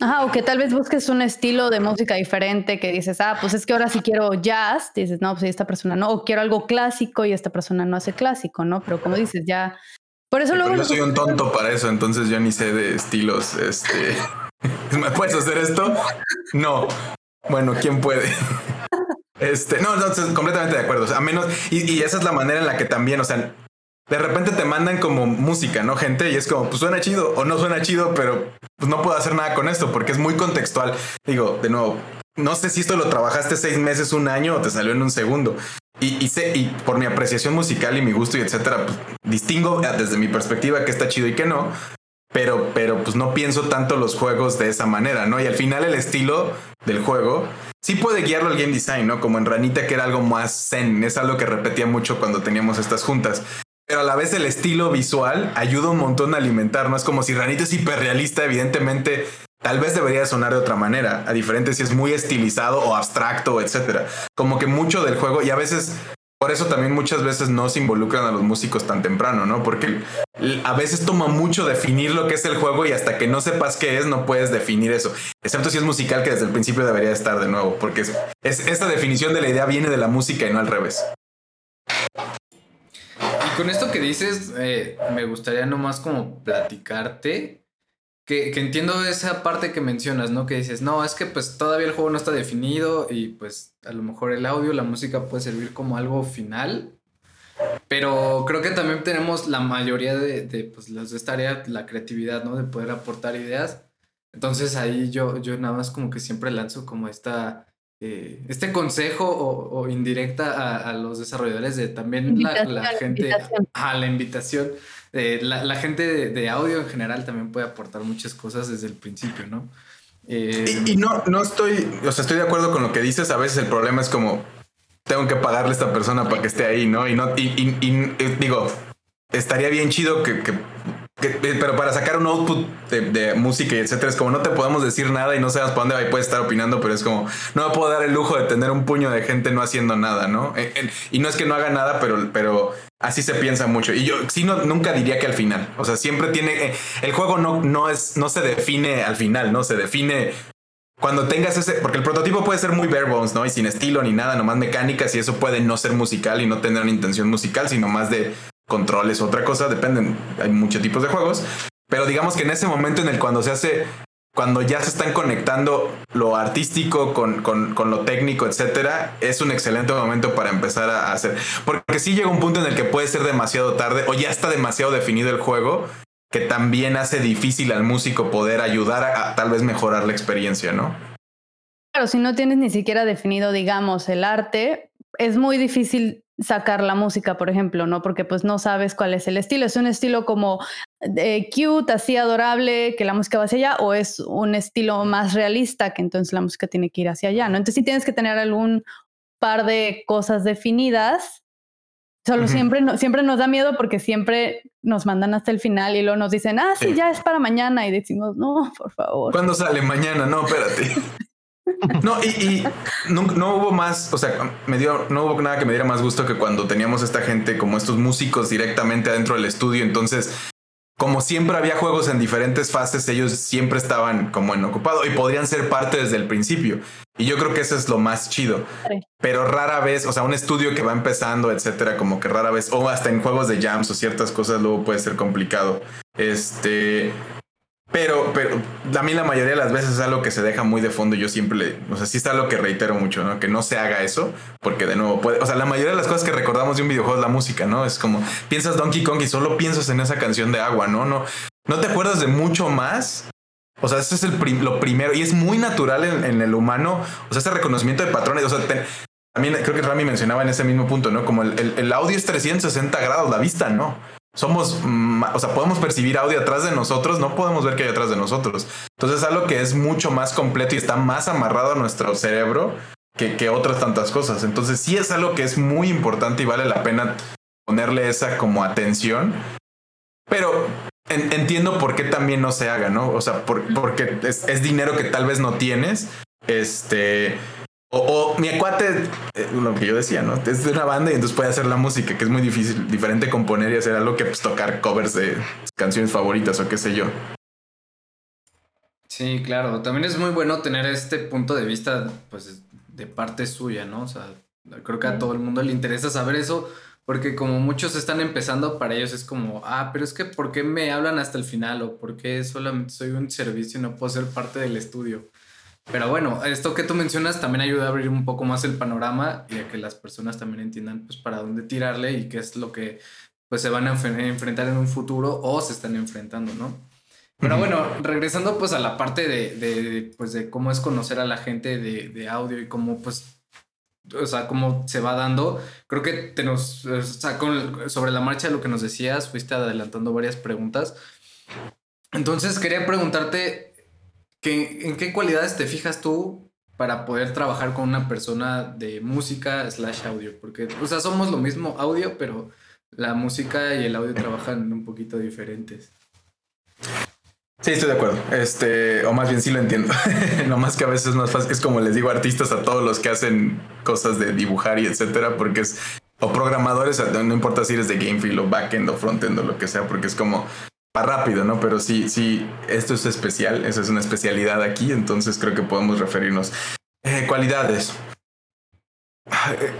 Ajá, o que tal vez busques un estilo de música diferente que dices, ah, pues es que ahora sí quiero jazz, dices, no, pues esta persona no, o quiero algo clásico y esta persona no hace clásico, ¿no? Pero como dices, ya. Por eso luego. Yo soy un tonto para eso, entonces yo ni sé de estilos. Este. ¿Me puedes hacer esto? No. Bueno, ¿quién puede? Este, no, no, completamente de acuerdo. a menos, y, y esa es la manera en la que también, o sea, de repente te mandan como música, ¿no? Gente, y es como, pues suena chido o no suena chido, pero pues no puedo hacer nada con esto porque es muy contextual. Digo, de nuevo, no sé si esto lo trabajaste seis meses, un año o te salió en un segundo. Y, sé, por mi apreciación musical y mi gusto y etcétera, pues, distingo desde mi perspectiva que está chido y que no. Pero, pero pues no pienso tanto los juegos de esa manera, ¿no? Y al final el estilo del juego sí puede guiarlo al game design, ¿no? Como en Ranita, que era algo más zen. Es algo que repetía mucho cuando teníamos estas juntas pero a la vez el estilo visual ayuda un montón a alimentar, ¿no? Es como si Ranita es hiperrealista, evidentemente tal vez debería sonar de otra manera, a diferente si es muy estilizado o abstracto, etcétera. Como que mucho del juego, y a veces, por eso también muchas veces no se involucran a los músicos tan temprano, ¿no? Porque a veces toma mucho definir lo que es el juego y hasta que no sepas qué es, no puedes definir eso. Excepto si es musical, que desde el principio debería estar de nuevo, porque es, esta definición de la idea viene de la música y no al revés con esto que dices, eh, me gustaría nomás como platicarte. Que, entiendo esa parte que mencionas, ¿no? Que dices, no, es que pues todavía el juego no está definido y pues a lo mejor el audio, la música puede servir como algo final. Pero creo que también tenemos la mayoría de, de pues, los de esta área, la creatividad, ¿no? De poder aportar ideas. Entonces ahí yo, yo nada más como que siempre lanzo como esta eh, este consejo o, indirecta a, los desarrolladores de también la, gente, a la invitación. Eh, la, gente de, audio en general también puede aportar muchas cosas desde el principio, ¿no? Eh, y, no, no estoy, o sea, estoy de acuerdo con lo que dices. A veces el problema es como tengo que pagarle a esta persona para que esté ahí, ¿no? Y no, y, digo, estaría bien chido que pero para sacar un output de, música y etcétera, es como no te podemos decir nada y no sabemos para dónde va y puedes estar opinando, pero es como no me puedo dar el lujo de tener un puño de gente no haciendo nada, ¿no? y no es que no haga nada, pero, pero así se piensa mucho. Y yo sí no, nunca diría que al final. O sea, siempre tiene. Eh, el juego no, no, es, no se define al final, ¿no? Se define cuando tengas ese, porque el prototipo puede ser muy bare bones, ¿no? Y sin estilo ni nada, nomás mecánicas y eso puede no ser musical y no tener una intención musical, sino más de controles, otra cosa, dependen, hay muchos tipos de juegos, pero digamos que en ese momento en el cuando se hace, cuando ya se están conectando lo artístico con, con, lo técnico, etcétera, es un excelente momento para empezar a hacer, porque si llega un punto en el que puede ser demasiado tarde o ya está demasiado definido el juego que también hace difícil al músico poder ayudar a, a tal vez mejorar la experiencia, ¿no? Claro, si no tienes ni siquiera definido, digamos, el arte, es muy difícil sacar la música, por ejemplo, ¿no? Porque pues no sabes cuál es el estilo. ¿Es un estilo como eh, cute, así adorable, que la música va hacia allá? ¿O es un estilo más realista, que entonces la música tiene que ir hacia allá, ¿no? Entonces sí tienes que tener algún par de cosas definidas. Solo siempre, siempre nos da miedo porque siempre nos mandan hasta el final y luego nos dicen, ah, sí, ya es para mañana. Y decimos, no, por favor. ¿Cuándo sale mañana? No, espérate. No, y, no, hubo más, o sea, me dio, no hubo nada que me diera más gusto que cuando teníamos esta gente como estos músicos directamente adentro del estudio. Entonces, como siempre había juegos en diferentes fases, ellos siempre estaban como en ocupado y podrían ser parte desde el principio. Y yo creo que eso es lo más chido. Pero rara vez, o sea, un estudio que va empezando, etcétera, como que rara vez, o hasta en juegos de jams o ciertas cosas, luego puede ser complicado. Este, pero, pero también la mayoría de las veces es algo que se deja muy de fondo. Yo siempre le, o sea, sí es algo que reitero mucho, ¿no? Que no se haga eso, porque de nuevo puede, o sea, la mayoría de las cosas que recordamos de un videojuego es la música, ¿no? Es como piensas Donkey Kong y solo piensas en esa canción de agua, ¿no? No, no te acuerdas de mucho más. O sea, eso es el lo primero y es muy natural en, el humano. O sea, ese reconocimiento de patrones. O sea, también creo que Rami mencionaba en ese mismo punto, ¿no? Como el, el audio es 360 grados, la vista no somos, o sea, podemos percibir audio atrás de nosotros, no podemos ver que hay atrás de nosotros. Entonces es algo que es mucho más completo y está más amarrado a nuestro cerebro que, otras tantas cosas. Entonces sí es algo que es muy importante y vale la pena ponerle esa como atención. Pero entiendo por qué también no se haga, ¿no? O sea, porque es dinero que tal vez no tienes. Este o, mi acuate, eh, lo que yo decía, ¿no? Es de una banda y entonces puede hacer la música, que es muy difícil, diferente componer y hacer algo que pues, tocar covers de canciones favoritas o qué sé yo. Sí, claro. También es muy bueno tener este punto de vista, pues, de parte suya, ¿no? O sea, creo que a todo el mundo le interesa saber eso, porque como muchos están empezando, para ellos es como, ah, pero es que ¿por qué me hablan hasta el final? O ¿por qué solamente soy un servicio y no puedo ser parte del estudio? Pero bueno, esto que tú mencionas también ayuda a abrir un poco más el panorama y a que las personas también entiendan pues para dónde tirarle y qué es lo que pues se van a enfrentar en un futuro o se están enfrentando, ¿no? Pero bueno, regresando pues a la parte de, de, pues de cómo es conocer a la gente de, de, audio y cómo pues, o sea, cómo se va dando, creo que te nos, o sea, sobre la marcha de lo que nos decías, fuiste adelantando varias preguntas. Entonces quería preguntarte, ¿En qué cualidades te fijas tú para poder trabajar con una persona de música slash audio? Porque, o sea, somos lo mismo audio, pero la música y el audio trabajan un poquito diferentes. Sí, estoy de acuerdo. Este, o más bien sí lo entiendo. no más que a veces es más fácil. Es como les digo artistas a todos los que hacen cosas de dibujar y etcétera, porque es o programadores, no importa si eres de Gamefield o backend o frontend o lo que sea, porque es como rápido, ¿no? Pero sí, sí, esto es especial, eso es una especialidad aquí, entonces creo que podemos referirnos. Eh, cualidades. Eh,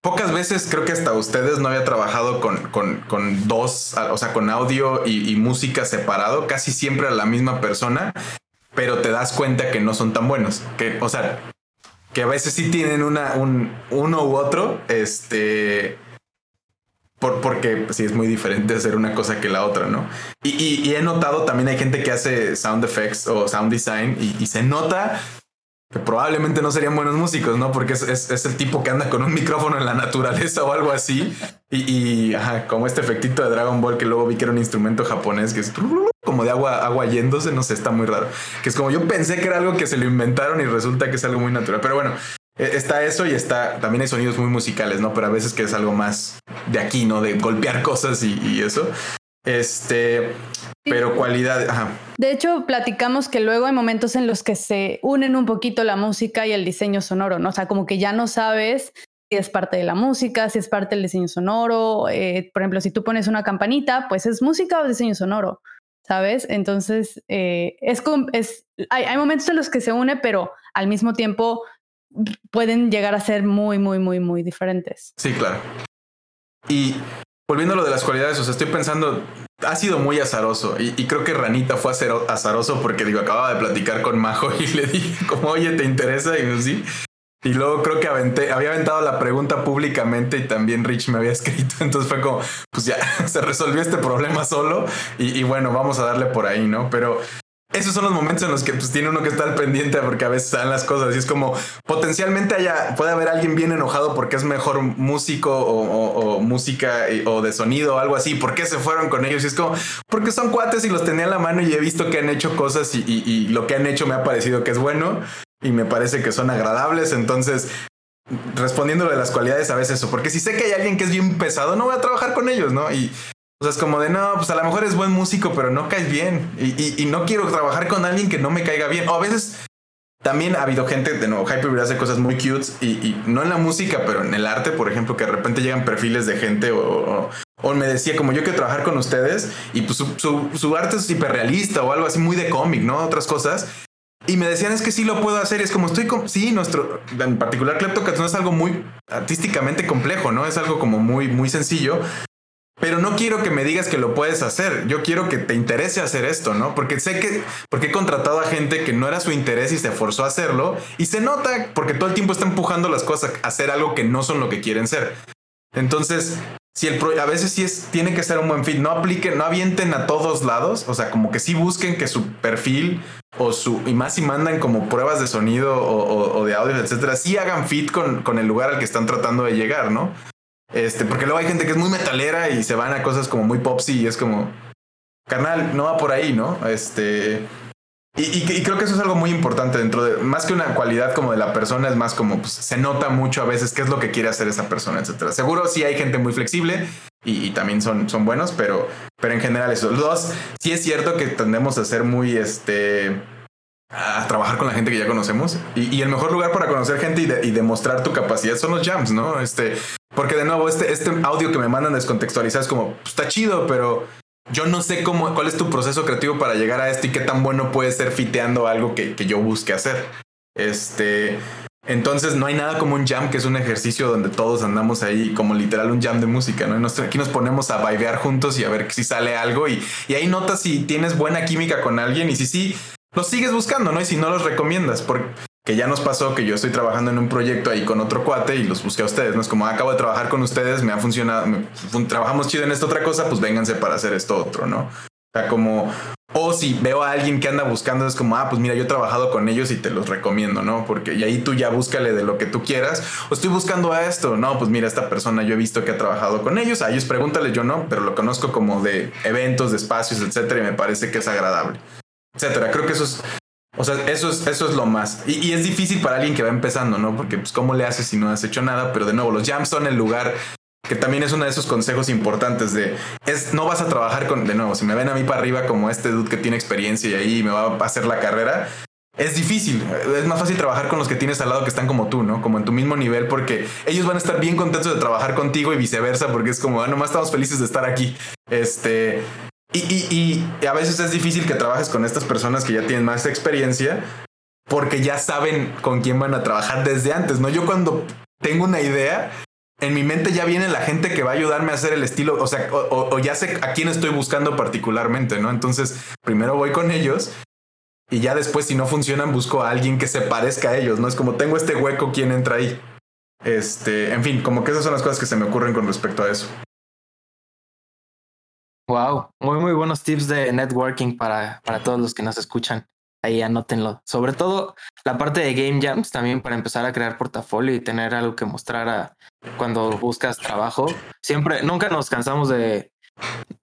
pocas veces creo que hasta ustedes no había trabajado con, con, dos, o sea, con audio y, música separado, casi siempre a la misma persona, pero te das cuenta que no son tan buenos, que, o sea, que a veces sí tienen una, un, uno u otro, este, porque sí es muy diferente hacer una cosa que la otra, ¿no? Y, he notado también hay gente que hace sound effects o sound design y, se nota que probablemente no serían buenos músicos, ¿no? Porque es, el tipo que anda con un micrófono en la naturaleza o algo así. Y, como este efectito de Dragon Ball que luego vi que era un instrumento japonés que es como de agua, agua yéndose, no sé, está muy raro. Que es como yo pensé que era algo que se lo inventaron y resulta que es algo muy natural. Pero bueno, está eso y está, también hay sonidos muy musicales, ¿no? Pero a veces que es algo más de aquí, ¿no? De golpear cosas y, y eso. Este, pero cualidad, ajá. De hecho, platicamos que luego hay momentos en los que se unen un poquito la música y el diseño sonoro, ¿no? O sea, como que ya no sabes si es parte de la música, si es parte del diseño sonoro. Eh, por ejemplo, si tú pones una campanita, pues es música o diseño sonoro, ¿sabes? Entonces, eh, es, es hay, hay momentos en los que se une, pero al mismo tiempo pueden llegar a ser muy, muy, muy, muy diferentes. Sí, claro. Y volviendo a lo de las cualidades, o sea, estoy pensando, ha sido muy azaroso y, creo que Ranita fue azaroso porque digo, acababa de platicar con Majo y le dije como, oye, ¿te interesa? Y pues sí. Y luego creo que aventé, había aventado la pregunta públicamente y también Rich me había escrito. Entonces fue como, pues ya se resolvió este problema solo y, y bueno, vamos a darle por ahí, ¿no? Pero esos son los momentos en los que pues, tiene uno que estar pendiente porque a veces dan las cosas y es como potencialmente haya, puede haber alguien bien enojado porque es mejor músico o, música o de sonido o algo así. ¿Por qué se fueron con ellos? Y es como, porque son cuates y los tenía en la mano y he visto que han hecho cosas y, y lo que han hecho me ha parecido que es bueno y me parece que son agradables. Entonces, respondiendo de las cualidades a veces eso, porque si sé que hay alguien que es bien pesado, no voy a trabajar con ellos, ¿no? Y, o sea, es como de, no, pues a lo mejor es buen músico, pero no caes bien. Y, no quiero trabajar con alguien que no me caiga bien. O a veces también ha habido gente, de nuevo, Hyper hace cosas muy cute y, no en la música, pero en el arte, por ejemplo, que de repente llegan perfiles de gente o, me decía, como yo quiero trabajar con ustedes y pues su, arte es hiperrealista o algo así muy de cómic, ¿no? Otras cosas. Y me decían, es que sí lo puedo hacer. Y es como estoy, con... sí, nuestro, en particular Kleptocats no es algo muy artísticamente complejo, ¿no? Es algo como muy, muy sencillo. Pero no quiero que me digas que lo puedes hacer. Yo quiero que te interese hacer esto, ¿no? Porque sé que, porque he contratado a gente que no era su interés y se forzó a hacerlo. Y se nota porque todo el tiempo está empujando las cosas a hacer algo que no son lo que quieren ser. Entonces, si el a veces sí es, tiene que ser un buen fit, no apliquen, no avienten a todos lados. O sea, como que sí busquen que su perfil o su, y más si mandan como pruebas de sonido o, de audio, etcétera, sí hagan fit con, con el lugar al que están tratando de llegar, ¿no? Este, porque luego hay gente que es muy metalera y se van a cosas como muy popsy y es como, carnal, no va por ahí, ¿no? Este, y, creo que eso es algo muy importante dentro de, más que una cualidad como de la persona, es más como, pues, se nota mucho a veces qué es lo que quiere hacer esa persona, etcétera. Seguro sí hay gente muy flexible y, también son, son buenos, pero, pero en general eso. Los dos, sí es cierto que tendemos a ser muy, este, a trabajar con la gente que ya conocemos. Y, el mejor lugar para conocer gente y, demostrar tu capacidad son los jams, ¿no? Este, porque de nuevo, este, este audio que me mandan descontextualizado es como, pues, está chido, pero yo no sé cómo, cuál es tu proceso creativo para llegar a esto y qué tan bueno puede ser fiteando algo que, yo busque hacer. Este, entonces no hay nada como un jam, que es un ejercicio donde todos andamos ahí como literal un jam de música, ¿no? aquí nos ponemos a bailar juntos y a ver si sale algo y, y ahí notas si tienes buena química con alguien y si sí, los sigues buscando, ¿no? Y si no los recomiendas, porque ya nos pasó que yo estoy trabajando en un proyecto ahí con otro cuate y los busqué a ustedes, ¿no? Es como, ah, acabo de trabajar con ustedes, me ha funcionado, trabajamos chido en esta otra cosa, pues vénganse para hacer esto otro, ¿no? O sea, como, o si veo a alguien que anda buscando, es como, ah, pues mira, yo he trabajado con ellos y te los recomiendo, ¿no? Porque y ahí tú ya búscale de lo que tú quieras. O estoy buscando a esto, no, pues mira, esta persona yo he visto que ha trabajado con ellos, a ellos pregúntale, yo no, pero lo conozco como de eventos, de espacios, etcétera, y me parece que es agradable etcétera. Creo que eso es, o sea, eso es, eso es lo más. Y, es difícil para alguien que va empezando, ¿no? Porque, pues, ¿cómo le haces si no has hecho nada? Pero de nuevo, los jams son el lugar que también es uno de esos consejos importantes de es no vas a trabajar con de nuevo si me ven a mí para arriba como este dude que tiene experiencia y ahí me va a hacer la carrera es difícil es más fácil trabajar con los que tienes al lado que están como tú no como en tu mismo nivel porque ellos van a estar bien contentos de trabajar contigo y viceversa porque es como ah, nomás estamos felices de estar aquí este y, a veces es difícil que trabajes con estas personas que ya tienen más experiencia porque ya saben con quién van a trabajar desde antes, ¿no? Yo cuando tengo una idea, en mi mente ya viene la gente que va a ayudarme a hacer el estilo, o sea, o, ya sé a quién estoy buscando particularmente, ¿no? Entonces, primero voy con ellos y ya después, si no funcionan, busco a alguien que se parezca a ellos, ¿no? Es como tengo este hueco, ¿quién entra ahí? Este, en fin, como que esas son las cosas que se me ocurren con respecto a eso. Wow, muy muy buenos tips de networking para, para todos los que nos escuchan. ahí anótenlo. Sobre todo la parte de Game Jams también para empezar a crear portafolio y tener algo que mostrar a cuando buscas trabajo. Siempre, nunca nos cansamos de,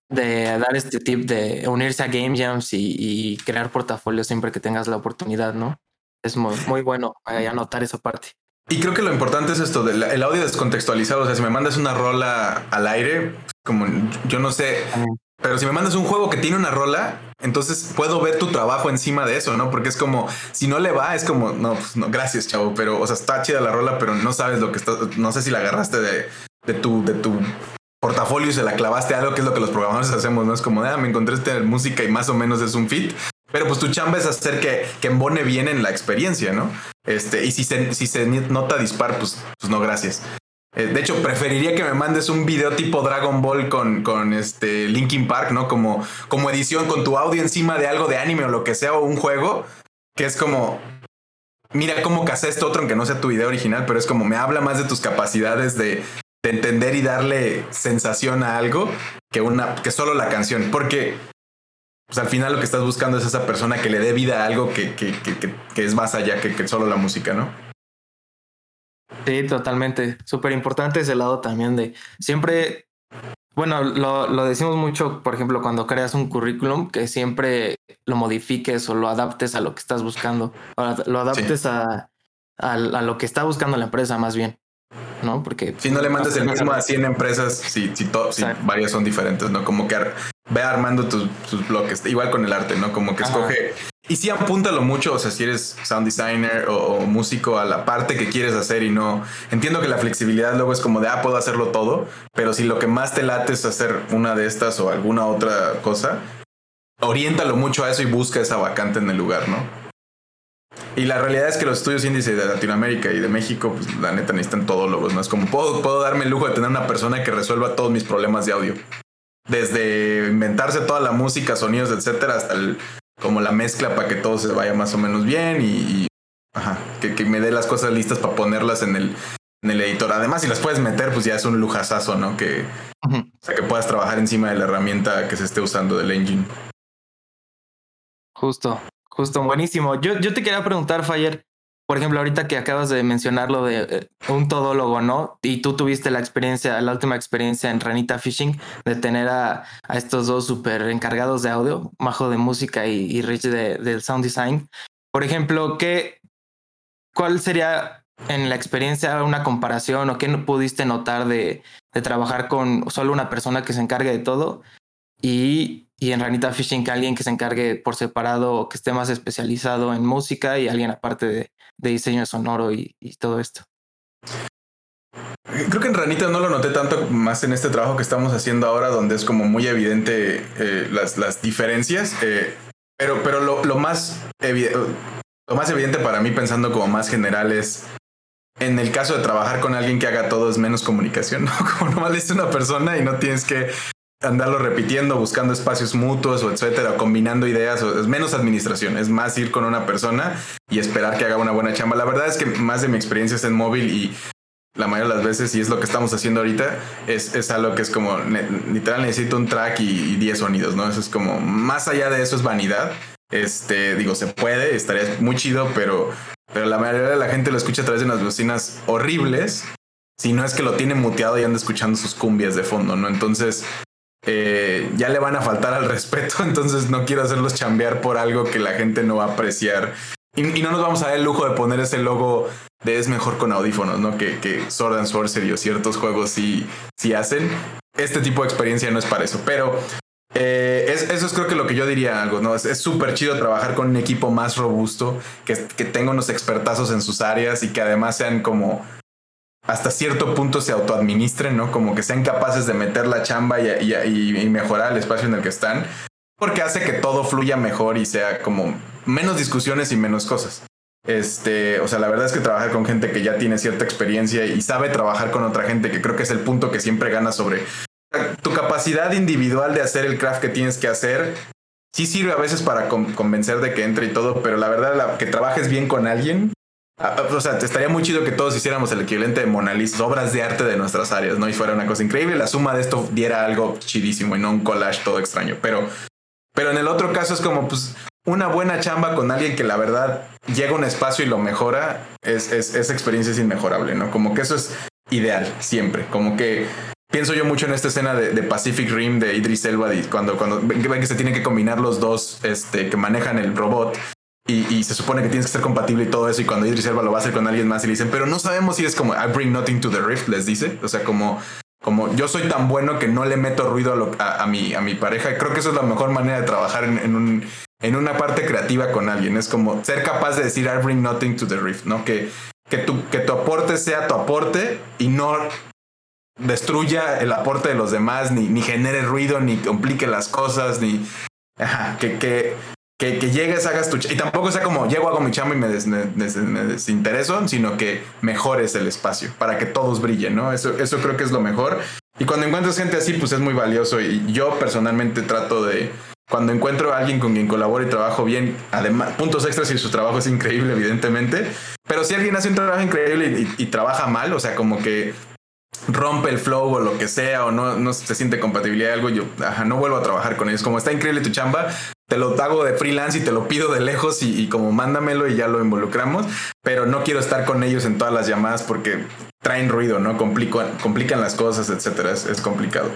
de dar este tip de unirse a Game Jams y, crear portafolio siempre que tengas la oportunidad, ¿no? Es muy, muy bueno anotar esa parte. Y creo que lo importante es esto del el audio descontextualizado. O sea, si me mandas una rola al aire, como yo no sé, pero si me mandas un juego que tiene una rola, entonces puedo ver tu trabajo encima de eso, ¿no? Porque es como, si no le va, es como, no, pues no, gracias, chavo, pero, o sea, está chida la rola, pero no sabes lo que está, no sé si la agarraste de, de tu, de tu portafolio y se la clavaste a algo que es lo que los programadores hacemos, ¿no? Es como, ah, me encontré esta música y más o menos es un fit. Pero pues tu chamba es hacer que, que embone bien en la experiencia, ¿no? Este, y si se, si se nota dispar, pues, pues no, gracias. Eh, de hecho, preferiría que me mandes un video tipo Dragon Ball con, con este Linkin Park, ¿no? Como, como edición con tu audio encima de algo de anime o lo que sea, o un juego, que es como, mira cómo casé esto otro, aunque no sea tu video original, pero es como me habla más de tus capacidades de, de entender y darle sensación a algo que una, que solo la canción. Porque pues al final lo que estás buscando es esa persona que le dé vida a algo que, que, que, que es más allá que, solo la música, ¿no? Sí, totalmente. Súper importante ese lado también de siempre, bueno, lo, lo, decimos mucho, por ejemplo, cuando creas un currículum, que siempre lo modifiques o lo adaptes a lo que estás buscando, o lo adaptes a, a, lo que está buscando la empresa más bien. ¿No? Porque si no le mandas el mismo a 100 empresas, si, si, si varias son diferentes, ¿no? Como que ve armando tus, bloques, igual con el arte, ¿no? Como que escoge y sí apúntalo mucho, o sea, si eres sound designer o, músico a la parte que quieres hacer y no. Entiendo que la flexibilidad luego es como de, ah, puedo hacerlo todo, pero si lo que más te late es hacer una de estas o alguna otra cosa, oriéntalo mucho a eso y busca esa vacante en el lugar, ¿no? Y la realidad es que los estudios índices de Latinoamérica y de México, pues la neta necesitan todólogos, ¿no? Es como, puedo, puedo darme el lujo de tener una persona que resuelva todos mis problemas de audio. Desde inventarse toda la música, sonidos, etcétera, hasta el, como la mezcla para que todo se vaya más o menos bien y, ajá, que, me dé las cosas listas para ponerlas en el, en el editor. Además, si las puedes meter, pues ya es un lujazazo, ¿no? Que, o sea, que puedas trabajar encima de la herramienta que se esté usando del engine. Justo, justo, buenísimo. Yo, yo te quería preguntar, Fire, por ejemplo, ahorita que acabas de mencionar lo de eh, un todólogo, ¿no? Y tú tuviste la experiencia, la última experiencia en Ranita Fishing de tener a, estos dos súper encargados de audio, Majo de música y, Rich de, sound design. Por ejemplo, ¿qué, ¿cuál sería en la experiencia una comparación o qué pudiste notar de, de trabajar con solo una persona que se encargue de todo y, y en Ranita Fishing alguien que se encargue por separado que esté más especializado en música y alguien aparte de, diseño sonoro y, todo esto. Creo que en Ranita no lo noté tanto más en este trabajo que estamos haciendo ahora, donde es como muy evidente eh, las, las, diferencias. Eh, pero pero lo, lo más evidente para mí, pensando como más general, es en el caso de trabajar con alguien que haga todo, es menos comunicación, ¿no? Como nomás es una persona y no tienes que andarlo repitiendo, buscando espacios mutuos o etcétera, combinando ideas, es menos administración, es más ir con una persona y esperar que haga una buena chamba. La verdad es que más de mi experiencia es en móvil y la mayoría de las veces, y es lo que estamos haciendo ahorita, es, es algo que es como, literal necesito un track y 10 sonidos, ¿no? Eso es como, más allá de eso es vanidad. Este, digo, se puede, estaría muy chido, pero, pero la mayoría de la gente lo escucha a través de unas bocinas horribles si no es que lo tiene muteado y anda escuchando sus cumbias de fondo, ¿no? Entonces, eh, ya le van a faltar al respeto, entonces no quiero hacerlos chambear por algo que la gente no va a apreciar. Y, no nos vamos a dar el lujo de poner ese logo de es mejor con audífonos, ¿no? Que, que Sword and Sorcery o ciertos juegos sí, sí hacen. Este tipo de experiencia no es para eso, pero eh, eso es creo que lo que yo diría algo, ¿no? Es súper chido trabajar con un equipo más robusto, que, que tenga unos expertazos en sus áreas y que además sean como hasta cierto punto se autoadministren, ¿no? Como que sean capaces de meter la chamba y, mejorar el espacio en el que están, porque hace que todo fluya mejor y sea como menos discusiones y menos cosas. Este, o sea, la verdad es que trabajar con gente que ya tiene cierta experiencia y sabe trabajar con otra gente, que creo que es el punto que siempre gana sobre tu capacidad individual de hacer el craft que tienes que hacer. Sí sirve a veces para convencer de que entre y todo, pero la verdad, que trabajes bien con alguien o sea, estaría muy chido que todos hiciéramos el equivalente de Mona Lisa, obras de arte de nuestras áreas, ¿no? Y fuera una cosa increíble. La suma de esto diera algo chidísimo y no un collage todo extraño. Pero, pero en el otro caso es como, pues, una buena chamba con alguien que la verdad llega a un espacio y lo mejora, es, esa experiencia es inmejorable, ¿no? Como que eso es ideal siempre, como que pienso yo mucho en esta escena de, Pacific Rim de Idris Elba, cuando, cuando ven que se tienen que combinar los dos este, que manejan el robot. Y, se supone que tienes que ser compatible y todo eso. Y cuando Idris Elba lo va a hacer con alguien más y le dicen, pero no sabemos si es como I bring nothing to the rift, les dice. O sea, como, como yo soy tan bueno que no le meto ruido a, mi, a mi pareja. Creo que eso es la mejor manera de trabajar en, un, en una parte creativa con alguien. Es como ser capaz de decir I bring nothing to the rift, ¿no? Que, que, tu, que tu aporte sea tu aporte y no destruya el aporte de los demás, ni, ni genere ruido, ni complique las cosas, ni que, que, que, que, llegues, hagas tu y tampoco sea como llego, hago mi chamba y me, desintereso, sino que mejores el espacio para que todos brillen, ¿no? Eso, eso creo que es lo mejor. Y cuando encuentras gente así, pues es muy valioso. Y yo personalmente trato de, cuando encuentro a alguien con quien colaboro y trabajo bien, además, puntos extras y su trabajo es increíble, evidentemente. Pero si alguien hace un trabajo increíble y trabaja mal, o sea, como que rompe el flow o lo que sea o no, no se siente compatibilidad de algo, yo no vuelvo a trabajar con ellos. Como está increíble tu chamba, te lo hago de freelance y te lo pido de lejos y, como mándamelo y ya lo involucramos, pero no quiero estar con ellos en todas las llamadas porque traen ruido, ¿no? Complican, complican las cosas, etcétera, es, complicado.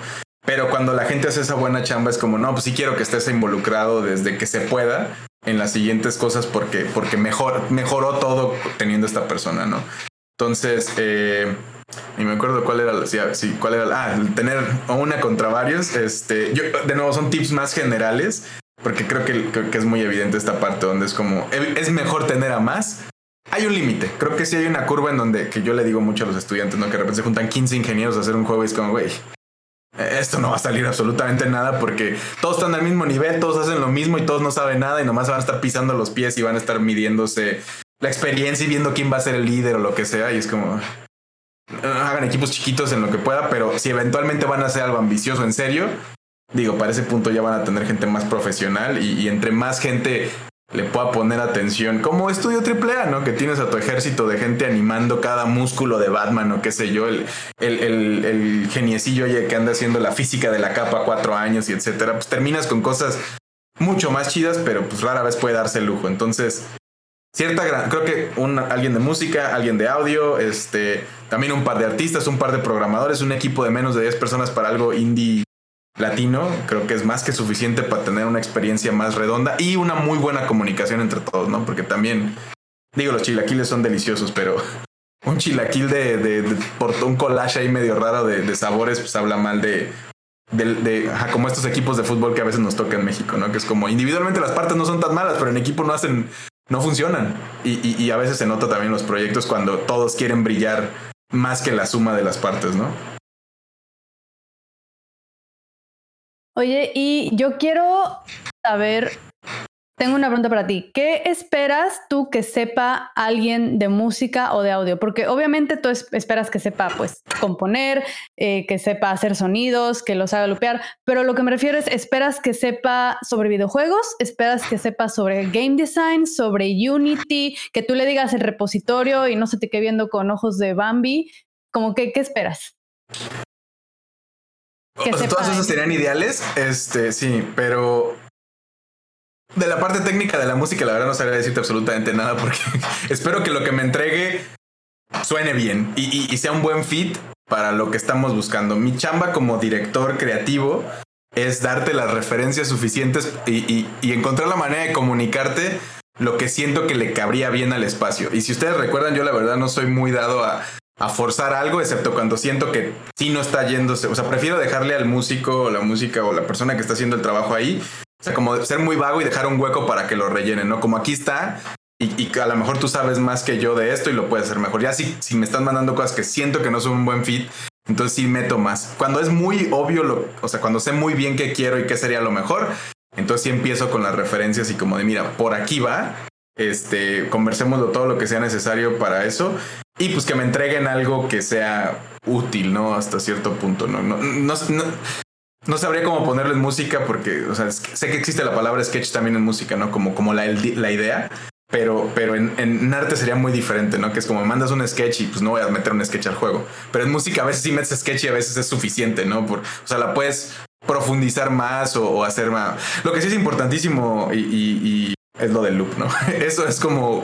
Pero cuando la gente hace esa buena chamba es como, no, pues sí quiero que estés involucrado desde que se pueda en las siguientes cosas porque, porque mejor, mejoró todo teniendo esta persona, ¿no? Entonces, eh, y me acuerdo cuál era, sí, cuál era, ah, tener una contra varios. Este, yo, de nuevo, son tips más generales, porque creo que, que es muy evidente esta parte donde es como, es mejor tener a más. Hay un límite, creo que sí hay una curva en donde, que yo le digo mucho a los estudiantes, ¿no? Que de repente se juntan 15 ingenieros a hacer un juego y es como, güey, esto no va a salir absolutamente nada porque todos están al mismo nivel, todos hacen lo mismo y todos no saben nada y nomás van a estar pisando los pies y van a estar midiéndose la experiencia y viendo quién va a ser el líder o lo que sea. Y es como, hagan equipos chiquitos en lo que pueda, pero si eventualmente van a hacer algo ambicioso en serio, digo, para ese punto ya van a tener gente más profesional y, entre más gente le pueda poner atención, como estudio AAA, ¿no? Que tienes a tu ejército de gente animando cada músculo de Batman o qué sé yo, el, el, el, el geniecillo que anda haciendo la física de la capa cuatro años y etcétera, pues terminas con cosas mucho más chidas, pero pues rara vez puede darse el lujo. Entonces, cierta gran, creo que un, alguien de música, alguien de audio, este, también un par de artistas, un par de programadores, un equipo de menos de 10 personas para algo indie latino, creo que es más que suficiente para tener una experiencia más redonda y una muy buena comunicación entre todos, ¿no? Porque también, digo, los chilaquiles son deliciosos, pero un chilaquil de, de, por un collage ahí medio raro de, sabores, pues habla mal de, de, como estos equipos de fútbol que a veces nos toca en México, ¿no? Que es como individualmente las partes no son tan malas, pero en equipo no hacen no funcionan. Y, a veces se nota también los proyectos cuando todos quieren brillar más que la suma de las partes, ¿no? Oye, y yo quiero saber tengo una pregunta para ti. ¿Qué esperas tú que sepa alguien de música o de audio? Porque obviamente tú esperas que sepa, pues, componer, eh, que sepa hacer sonidos, que los haga lupear, pero lo que me refiero es, ¿esperas que sepa sobre videojuegos? ¿Esperas que sepa sobre game design, sobre Unity, que tú le digas el repositorio y no se te quede viendo con ojos de Bambi? Como que, ¿qué esperas? todas esas serían ideales, este, sí, pero de la parte técnica de la música, la verdad no sabría decirte absolutamente nada porque espero que lo que me entregue suene bien y, sea un buen fit para lo que estamos buscando. Mi chamba como director creativo es darte las referencias suficientes y, encontrar la manera de comunicarte lo que siento que le cabría bien al espacio. Y si ustedes recuerdan, yo la verdad no soy muy dado a, a forzar algo, excepto cuando siento que sí no está yéndose. O sea, prefiero dejarle al músico o la música o la persona que está haciendo el trabajo ahí sea, como ser muy vago y dejar un hueco para que lo rellenen, ¿no? Como aquí está, y, a lo mejor tú sabes más que yo de esto y lo puedes hacer mejor. Ya si, si me estás mandando cosas que siento que no son un buen fit, entonces sí meto más. Cuando es muy obvio, lo, o sea, cuando sé muy bien qué quiero y qué sería lo mejor, entonces sí empiezo con las referencias y como de, mira, por aquí va, este, conversemos de todo lo que sea necesario para eso y pues que me entreguen algo que sea útil, ¿no? Hasta cierto punto, ¿no? no, no, no no sabría cómo ponerlo en música porque, o sea, sé que existe la palabra sketch también en música, ¿no? Como, como la, la idea, pero, pero en, en, arte sería muy diferente, ¿no? Que es como mandas un sketch y pues no voy a meter un sketch al juego. Pero en música a veces sí metes sketch y a veces es suficiente, ¿no? Por, o sea, la puedes profundizar más o, hacer más. Lo que sí es importantísimo y, es lo del loop, ¿no? Eso es como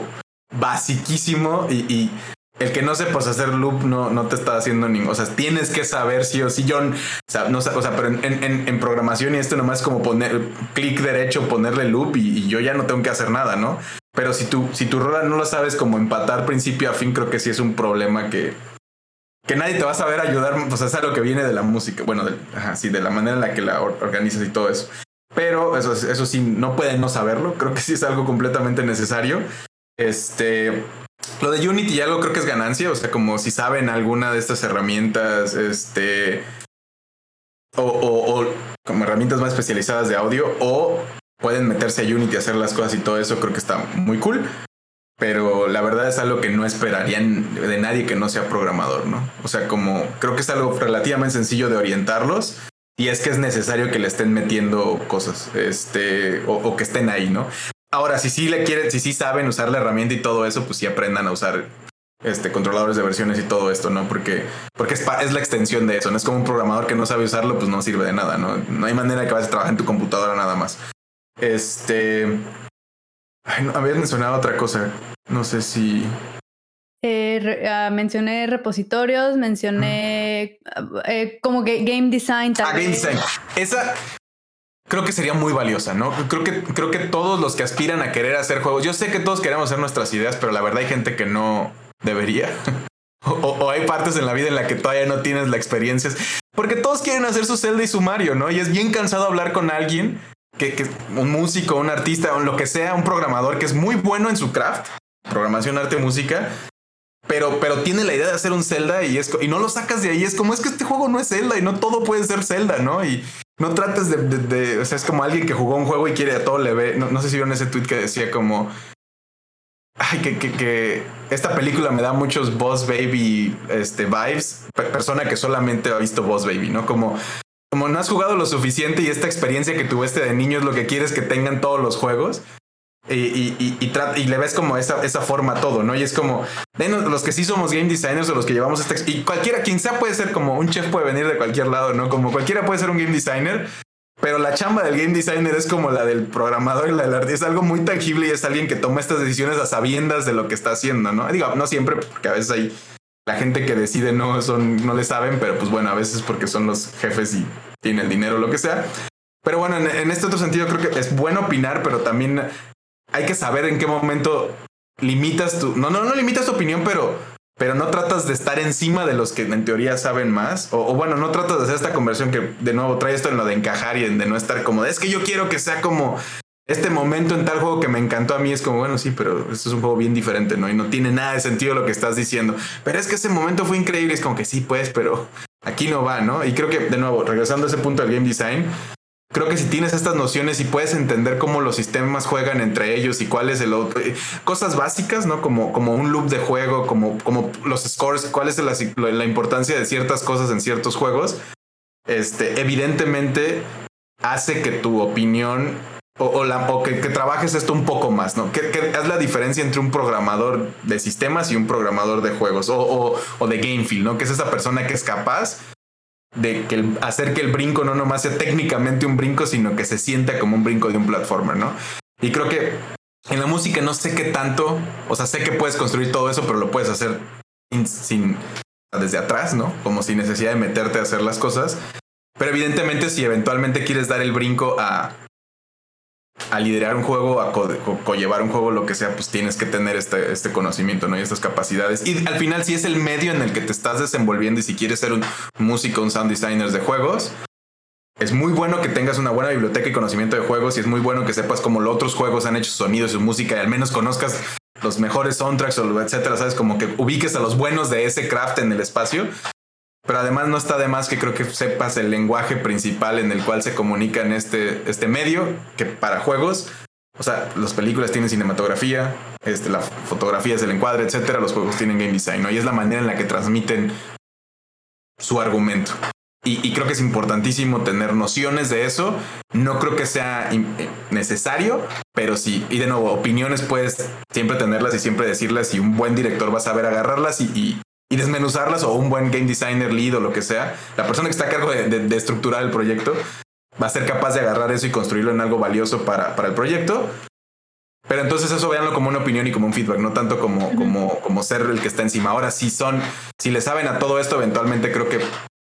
basiquísimo y, el que no sepas hacer loop no, no te está haciendo ningún. O sea, tienes que saber sí o sí. Yo, o sea, no, o sea pero en, programación y esto nomás es como poner clic derecho, ponerle loop y, yo ya no tengo que hacer nada, ¿no? Pero si tú, si tu rola no lo sabes como empatar principio a fin, creo que sí es un problema que, que nadie te va a saber ayudar, pues es algo que viene de la música, bueno, de, sí, de la manera en la que la organizas y todo eso. Pero eso, eso sí, no pueden no saberlo, creo que sí es algo completamente necesario. Este, lo de Unity ya algo creo que es ganancia, o sea, como si saben alguna de estas herramientas, este, o, o, como herramientas más especializadas de audio, o pueden meterse a Unity a hacer las cosas y todo eso, creo que está muy cool pero la verdad es algo que no esperarían de nadie que no sea programador, ¿no? O sea, como creo que es algo relativamente sencillo de orientarlos y es que es necesario que le estén metiendo cosas, este, o, que estén ahí, ¿no? Ahora, si sí le quieren, si sí saben usar la herramienta y todo eso, pues sí aprendan a usar este, controladores de versiones y todo esto, ¿no? Porque, porque es, la extensión de eso, no es como un programador que no sabe usarlo, pues no sirve de nada, ¿no? No hay manera que vayas a trabajar en tu computadora nada más. Este, Ay, no, habías mencionado otra cosa. No sé si. Eh, ah, mencioné repositorios, mencioné eh, como que game design también. Ah, game design. Esa creo que sería muy valiosa, ¿no? Creo que, creo que todos los que aspiran a querer hacer juegos, yo sé que todos queremos hacer nuestras ideas, pero la verdad hay gente que no debería. o, hay partes en la vida en la que todavía no tienes la experiencia. Porque todos quieren hacer su Zelda y su Mario, ¿no? Y es bien cansado hablar con alguien que, un músico, un artista, o lo que sea, un programador que es muy bueno en su craft, programación, arte, música, pero, pero tiene la idea de hacer un Zelda y, es, y no lo sacas de ahí. Es como es que este juego no es Zelda y no todo puede ser Zelda, ¿no? Y no trates de, o sea, es como alguien que jugó un juego y quiere a todo le ve. No, sé si vieron ese tweet que decía como, ay, que, que, que, esta película me da muchos Boss Baby este, vibes. Persona que solamente ha visto Boss Baby, ¿no? Como como no has jugado lo suficiente y esta experiencia que tuviste de niño es lo que quieres que tengan todos los juegos. Y, y, y, le ves como esa, esa forma a todo, ¿no? Y es como, los que sí somos game designers o los que llevamos esta... Y cualquiera, quien sea puede ser como un chef puede venir de cualquier lado, ¿no? Como cualquiera puede ser un game designer, pero la chamba del game designer es como la del programador y la del artista. Es algo muy tangible y es alguien que toma estas decisiones a sabiendas de lo que está haciendo, ¿no? Digo, no siempre, porque a veces hay la gente que decide no son, no le saben, pero pues bueno, a veces porque son los jefes y tienen dinero o lo que sea. Pero bueno, en, este otro sentido creo que es bueno opinar, pero también hay que saber en qué momento limitas tu, no, no, no limitas tu opinión, pero, pero no tratas de estar encima de los que en teoría saben más. O, bueno, no tratas de hacer esta conversión que de nuevo trae esto en lo de encajar y de no estar como, es que yo quiero que sea como este momento en tal juego que me encantó a mí es como, bueno, sí, pero esto es un juego bien diferente, ¿no? Y no tiene nada de sentido lo que estás diciendo. Pero es que ese momento fue increíble, es como que sí, pues, pero aquí no va, ¿no? Y creo que, de nuevo, regresando a ese punto del game design, creo que si tienes estas nociones y puedes entender cómo los sistemas juegan entre ellos y cuál es el otro, eh, cosas básicas, ¿no? Como, como un loop de juego, como, como los scores, cuál es la, la importancia de ciertas cosas en ciertos juegos, este, evidentemente hace que tu opinión o, la, que, trabajes esto un poco más, ¿no? ¿Qué, es la diferencia entre un programador de sistemas y un programador de juegos o, o, de game feel, ¿no? Que es esa persona que es capaz de que hacer que el brinco no nomás sea técnicamente un brinco, sino que se sienta como un brinco de un platformer, ¿no? Y creo que en la música no sé qué tanto, o sea, sé que puedes construir todo eso, pero lo puedes hacer sin desde atrás, ¿no? Como sin necesidad de meterte a hacer las cosas. Pero evidentemente si eventualmente quieres dar el brinco a a liderar un juego, a co-llevar un juego, lo que sea, pues tienes que tener este, este conocimiento, ¿no? Y estas capacidades. Y al final, si es el medio en el que te estás desenvolviendo y si quieres ser un músico, un sound designer de juegos, es muy bueno que tengas una buena biblioteca y conocimiento de juegos y es muy bueno que sepas cómo los otros juegos han hecho sonidos y música y al menos conozcas los mejores soundtracks o etcétera, sabes, como que ubiques a los buenos de ese craft en el espacio pero además no está de más que creo que sepas el lenguaje principal en el cual se comunica en este, este medio, que para juegos, o sea, las películas tienen cinematografía, este, la fotografía es el encuadre, etcétera, los juegos tienen game design, ¿no? Y es la manera en la que transmiten su argumento. Y, creo que es importantísimo tener nociones de eso. No creo que sea eh, necesario, pero sí. Y de nuevo, opiniones puedes siempre tenerlas y siempre decirlas y un buen director va a saber agarrarlas y, y desmenuzarlas o un buen game designer lead o lo que sea, la persona que está a cargo de, estructurar el proyecto, va a ser capaz de agarrar eso y construirlo en algo valioso para, para el proyecto. Pero entonces eso véanlo como una opinión y como un feedback, no tanto como, como, como ser el que está encima. Ahora, si son, si le saben a todo esto, eventualmente creo que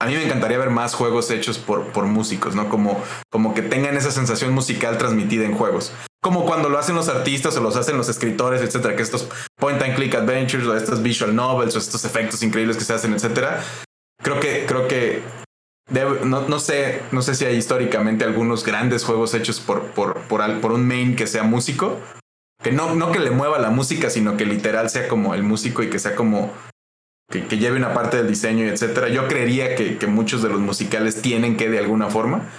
a mí me encantaría ver más juegos hechos por, por músicos, ¿no? Como, como que tengan esa sensación musical transmitida en juegos. Como cuando lo hacen los artistas o los hacen los escritores, etcétera, que estos point and click adventures o estos visual novels o estos efectos increíbles que se hacen, etcétera. Creo que, creo que no, no, sé, no sé si hay históricamente algunos grandes juegos hechos por, por, por, por un main que sea músico. Que no, no que le mueva la música, sino que literal sea como el músico y que sea como que, lleve una parte del diseño y etcétera. Yo creería que, que, muchos de los musicales tienen que de alguna forma,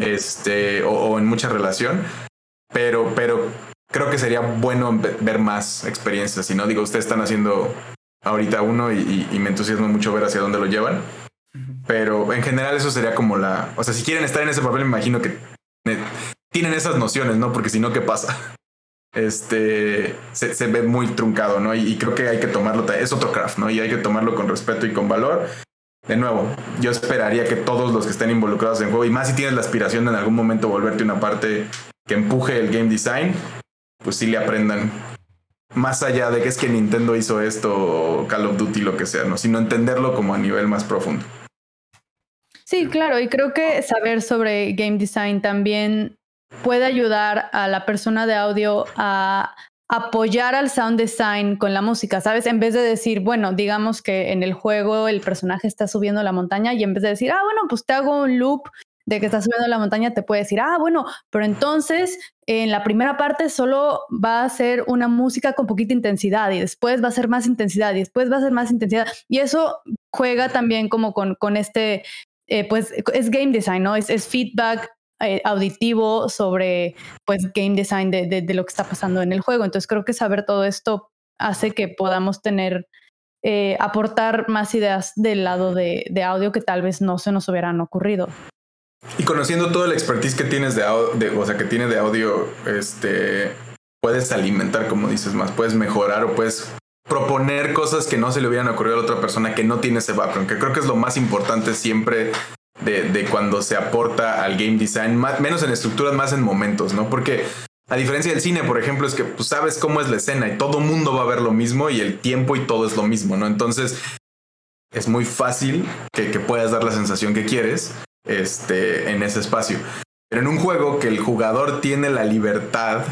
este, o, en mucha relación, pero, pero creo que sería bueno ver más experiencias. Si no, digo, ustedes están haciendo ahorita uno y, y me entusiasma mucho ver hacia dónde lo llevan. Pero en general eso sería como la... O sea, si quieren estar en ese papel, me imagino que tienen esas nociones, ¿no? Porque si no, ¿qué pasa? Este se, se ve muy truncado, ¿no? Y, creo que hay que tomarlo, es otro craft, ¿no? Y hay que tomarlo con respeto y con valor. De nuevo, yo esperaría que todos los que estén involucrados en juego, y más si tienes la aspiración de en algún momento volverte una parte que empuje el game design, pues sí le aprendan más allá de que es que Nintendo hizo esto o Call of Duty, lo que sea, ¿no? Sino entenderlo como a nivel más profundo. Sí, claro, y creo que saber sobre game design también puede ayudar a la persona de audio a apoyar al sound design con la música, ¿sabes? En vez de decir, bueno, digamos que en el juego el personaje está subiendo la montaña y en vez de decir, ah, bueno, pues te hago un loop de que está subiendo la montaña, te puede decir, ah, bueno, pero entonces en la primera parte solo va a ser una música con poquita intensidad y después va a ser más intensidad y después va a ser más intensidad. Y eso juega también como con, con este eh, pues es game design, ¿no? Es, es feedback eh, auditivo sobre pues game design de, de, lo que está pasando en el juego. Entonces creo que saber todo esto hace que podamos tener, eh, aportar más ideas del lado de, de, audio que tal vez no se nos hubieran ocurrido. Y conociendo todo el expertise que tienes de, de o sea, que tiene de audio, este, puedes alimentar, como dices más, puedes mejorar o puedes proponer cosas que no se le hubieran ocurrido a la otra persona que no tiene ese background, que creo que es lo más importante siempre de, cuando se aporta al game design, menos en estructuras, más en momentos, ¿no? Porque a diferencia del cine, por ejemplo, es que pues, sabes cómo es la escena y todo mundo va a ver lo mismo y el tiempo y todo es lo mismo, ¿no? Entonces es muy fácil que, que puedas dar la sensación que quieres este, en ese espacio. Pero en un juego que el jugador tiene la libertad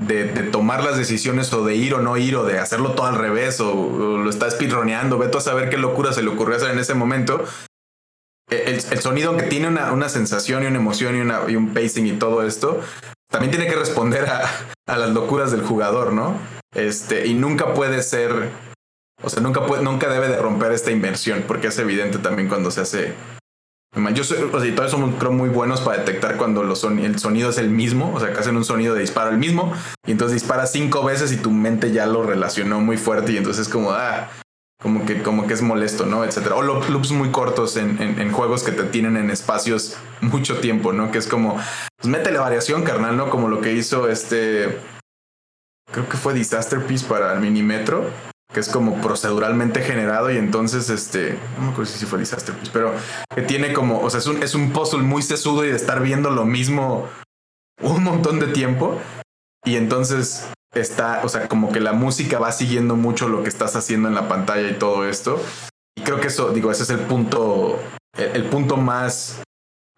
de, tomar las decisiones o de ir o no ir o de hacerlo todo al revés o, lo está speedroneando, veto a saber qué locura se le ocurrió hacer en ese momento. E, el, sonido, aunque tiene una, una, sensación y una emoción y, una, un pacing y todo esto, también tiene que responder a, a, las locuras del jugador, ¿no? Este, y nunca puede ser, o sea, nunca, puede, nunca debe de romper esta inversión, porque es evidente también cuando se hace yo soy, o sea, todos somos muy buenos para detectar cuando el sonido es el mismo, o sea, que hacen un sonido de disparo el mismo, y entonces dispara cinco veces y tu mente ya lo relacionó muy fuerte y entonces es como, ah, como que, como que es molesto, ¿no? Etcétera. O loops muy cortos en, en, juegos que te tienen en espacios mucho tiempo, ¿no? Que es como, pues métele variación, carnal, ¿no? Como lo que hizo este, creo que fue Disaster Piece para el Minimetro que es como proceduralmente generado y entonces este no me acuerdo si fue Disaster pues, pero que tiene como o sea es un, es un puzzle muy sesudo y de estar viendo lo mismo un montón de tiempo. Y entonces está o sea como que la música va siguiendo mucho lo que estás haciendo en la pantalla y todo esto. Y creo que eso digo ese es el punto el punto más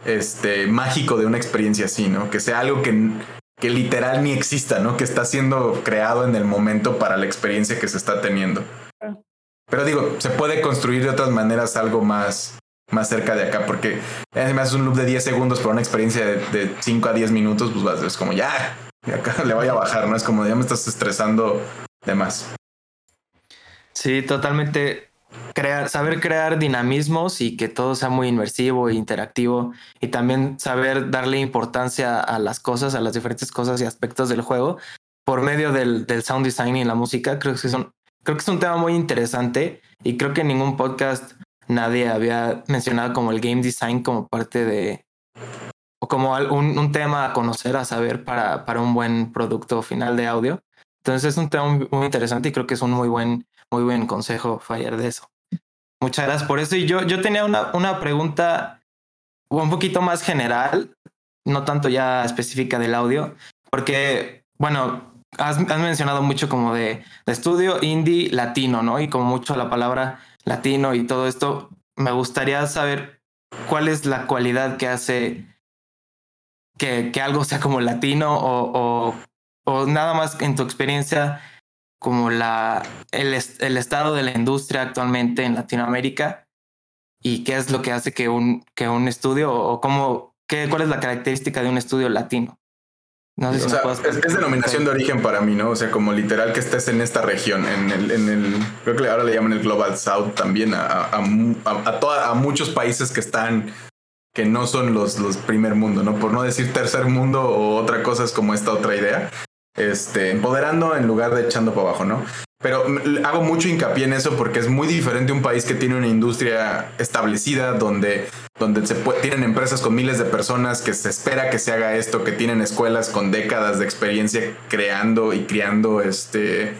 este mágico de una experiencia así no que sea algo que que literal ni exista, ¿no? Que está siendo creado en el momento para la experiencia que se está teniendo. Pero digo, se puede construir de otras maneras algo más, más cerca de acá, porque además un loop de 10 segundos para una experiencia de, 5 a 10 minutos, pues es como ya, acá le voy a bajar, ¿no? Es como ya me estás estresando de más. Sí, totalmente crear, saber crear dinamismos y que todo sea muy inmersivo e interactivo y también saber darle importancia a las cosas, a las diferentes cosas y aspectos del juego por medio del, del sound design y la música. Creo que, son, creo que es un tema muy interesante y creo que en ningún podcast nadie había mencionado como el game design como parte de o como un, un tema a conocer, a saber para, para un buen producto final de audio. Entonces es un tema muy, interesante y creo que es un muy buen, muy buen consejo fallar de eso. Muchas gracias por eso. Y yo, yo tenía una, una pregunta un poquito más general. no tanto ya específica del audio, porque, bueno, has, mencionado mucho como de, estudio indie latino, ¿no? Y como mucho la palabra latino y todo esto, me gustaría saber cuál es la cualidad que hace que, que algo sea como latino o, o, nada más en tu experiencia como la, el, el estado de la industria actualmente en Latinoamérica y qué es lo que hace que un, que un estudio o cómo, qué, cuál es la característica de un estudio latino. No sé si es, denominación de origen para mí, ¿no? O sea, como literal que estés en esta región, en el, en el creo que ahora le llaman el Global South también a, a, a, a muchos países que están, que no son los, los primer mundo, ¿no? Por no decir tercer mundo o otra cosa es como esta otra idea. Este, empoderando en lugar de echando para abajo, ¿no? Pero hago mucho hincapié en eso porque es muy diferente un país que tiene una industria establecida, donde, donde se tienen empresas con miles de personas, que se espera que se haga esto, que tienen escuelas con décadas de experiencia creando y criando este,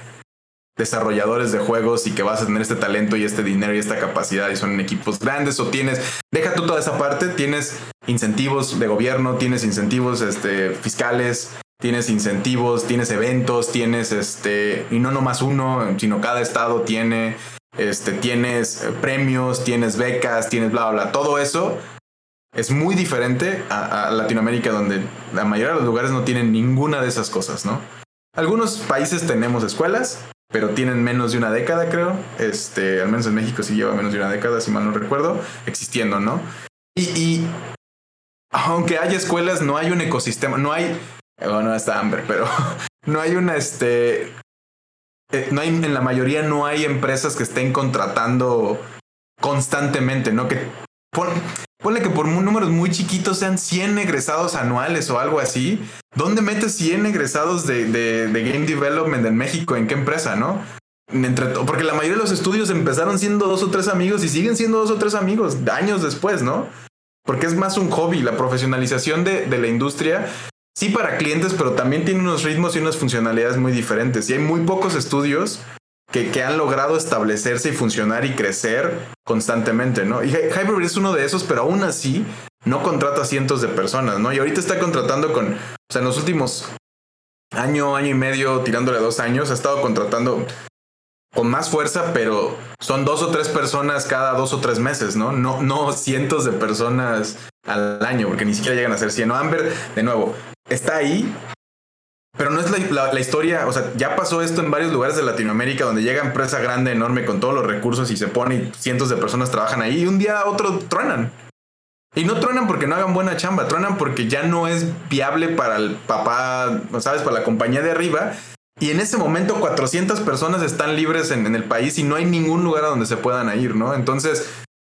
desarrolladores de juegos y que vas a tener este talento y este dinero y esta capacidad y son equipos grandes o tienes, deja tú toda esa parte, tienes incentivos de gobierno, tienes incentivos este, fiscales, tienes incentivos, tienes eventos, tienes este, y no nomás uno, sino cada estado tiene, este, tienes premios, tienes becas, tienes bla, bla, bla. Todo eso es muy diferente a, Latinoamérica, donde la mayoría de los lugares no tienen ninguna de esas cosas, ¿no? Algunos países tenemos escuelas, pero tienen menos de una década, creo. Este, al menos en México sí lleva menos de una década, si mal no recuerdo, existiendo, ¿no? Y, y aunque haya escuelas, no hay un ecosistema, no hay bueno, está Amber, pero no hay una, este, eh, no hay, en la mayoría no hay empresas que estén contratando constantemente, ¿no? Que ponle que por números muy chiquitos sean 100 egresados anuales o algo así. ¿Dónde metes 100 egresados de, de, de game development en México? ¿En qué empresa, no? Entre, porque la mayoría de los estudios empezaron siendo dos o tres amigos y siguen siendo dos o tres amigos años después, ¿no? Porque es más un hobby. La profesionalización de, de la industria sí para clientes, pero también tiene unos ritmos y unas funcionalidades muy diferentes. Y hay muy pocos estudios que, que han logrado establecerse y funcionar y crecer constantemente, ¿no? Y Hyperbird es uno de esos, pero aún así no contrata cientos de personas, ¿no? Y ahorita está contratando con, o sea, en los últimos año, año y medio, tirándole dos años, ha estado contratando con más fuerza, pero son dos o tres personas cada dos o tres meses, ¿no? No, no cientos de personas al año, porque ni siquiera llegan a ser 100. No, Amber, de nuevo, está ahí, pero no es la, historia, o sea, ya pasó esto en varios lugares de Latinoamérica donde llega empresa grande, enorme, con todos los recursos y se pone y cientos de personas trabajan ahí y un día a otro truenan. Y no truenan porque no hagan buena chamba, truenan porque ya no es viable para el papá, ¿sabes? Para la compañía de arriba. Y en ese momento 400 personas están libres en, en el país y no hay ningún lugar a donde se puedan ir, ¿no? Entonces,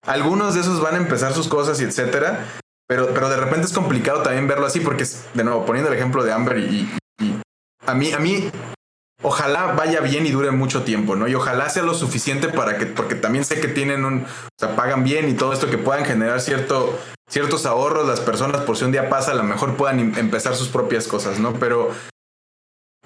algunos de esos van a empezar sus cosas y etcétera. Pero, pero de repente es complicado también verlo así porque, de nuevo, poniendo el ejemplo de Amber y, a mí, a mí, ojalá vaya bien y dure mucho tiempo, ¿no? Y ojalá sea lo suficiente para que, porque también sé que tienen un, o sea, pagan bien y todo esto que puedan generar cierto, ciertos ahorros las personas por si un día pasa, a lo mejor puedan em, empezar sus propias cosas, ¿no? Pero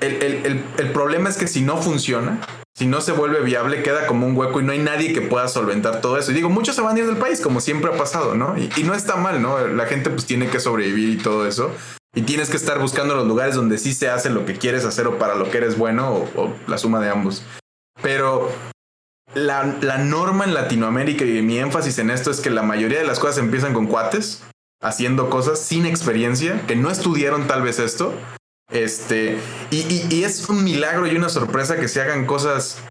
el, el, el, problema es que si no funciona, si no se vuelve viable, queda como un hueco y no hay nadie que pueda solventar todo eso. Y digo, muchos se van a ir del país, como siempre ha pasado, ¿no? Y, no está mal, ¿no? La gente pues tiene que sobrevivir y todo eso. Y tienes que estar buscando los lugares donde sí se hace lo que quieres hacer o para lo que eres bueno o, la suma de ambos. Pero la, la, norma en Latinoamérica y mi énfasis en esto es que la mayoría de las cosas empiezan con cuates, haciendo cosas sin experiencia, que no estudiaron tal vez esto, este, y, es un milagro y una sorpresa que se hagan cosas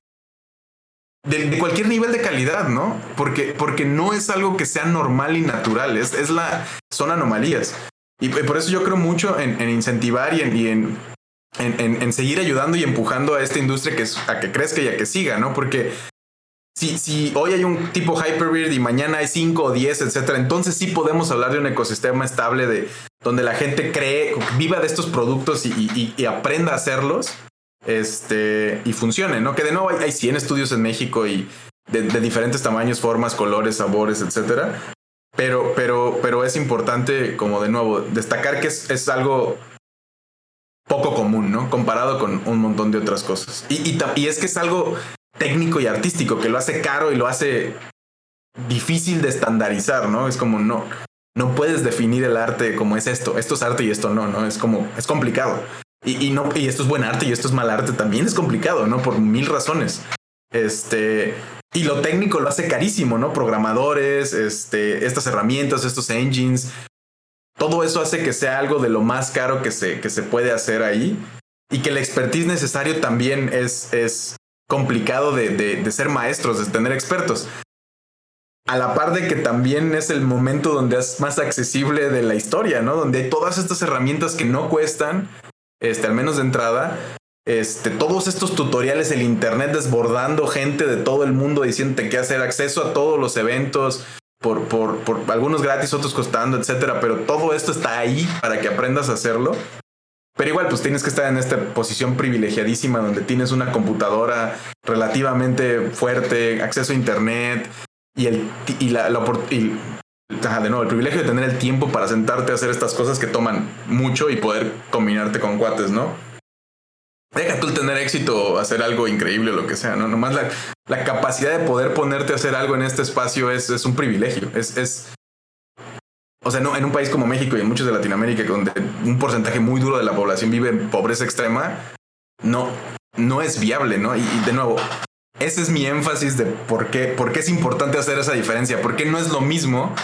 de, cualquier nivel de calidad, ¿no? Porque, porque no es algo que sea normal y natural, es, es la, son anomalías. Y por eso yo creo mucho en, incentivar y, en, en, en, seguir ayudando y empujando a esta industria que, a que crezca y a que siga, ¿no? Porque si, hoy hay un tipo Hyperbeard y mañana hay 5 o 10, etcétera, entonces sí podemos hablar de un ecosistema estable de donde la gente cree, viva de estos productos y, aprenda a hacerlos este, y funcione, ¿no? Que de nuevo hay, hay 100 estudios en México y de, diferentes tamaños, formas, colores, sabores, etcétera. Pero, pero, pero es importante, como de nuevo, destacar que es, es algo poco común, ¿no? Comparado con un montón de otras cosas. Y, y, y, es que es algo técnico y artístico que lo hace caro y lo hace difícil de estandarizar, ¿no? Es como no, no puedes definir el arte como es esto, esto es arte y esto no, ¿no? Es como, es complicado. Y, no, y esto es buen arte y esto es mal arte también es complicado, ¿no? Por mil razones. Este, y lo técnico lo hace carísimo, ¿no? Programadores, este, estas herramientas, estos engines, todo eso hace que sea algo de lo más caro que se, que se puede hacer ahí y que el expertise necesario también es, es complicado de, de, ser maestros, de tener expertos. A la par de que también es el momento donde es más accesible de la historia, ¿no? Donde hay todas estas herramientas que no cuestan, este, al menos de entrada, este, todos estos tutoriales, el internet desbordando gente de todo el mundo diciéndote qué hacer, acceso a todos los eventos, por, por, por algunos gratis, otros costando, etcétera. Pero todo esto está ahí para que aprendas a hacerlo. Pero igual, pues tienes que estar en esta posición privilegiadísima donde tienes una computadora relativamente fuerte, acceso a internet y el y la, y, de nuevo, el privilegio de tener el tiempo para sentarte a hacer estas cosas que toman mucho y poder combinarte con cuates, ¿no? Deja tú tener éxito, hacer algo increíble o lo que sea, ¿no? Nomás la, la capacidad de poder ponerte a hacer algo en este espacio es, es un privilegio. Es, o sea, no, en un país como México y en muchos de Latinoamérica, donde un porcentaje muy duro de la población vive en pobreza extrema, no, no es viable, ¿no? Y, de nuevo, ese es mi énfasis de por qué, por qué es importante hacer esa diferencia, por qué no es lo mismo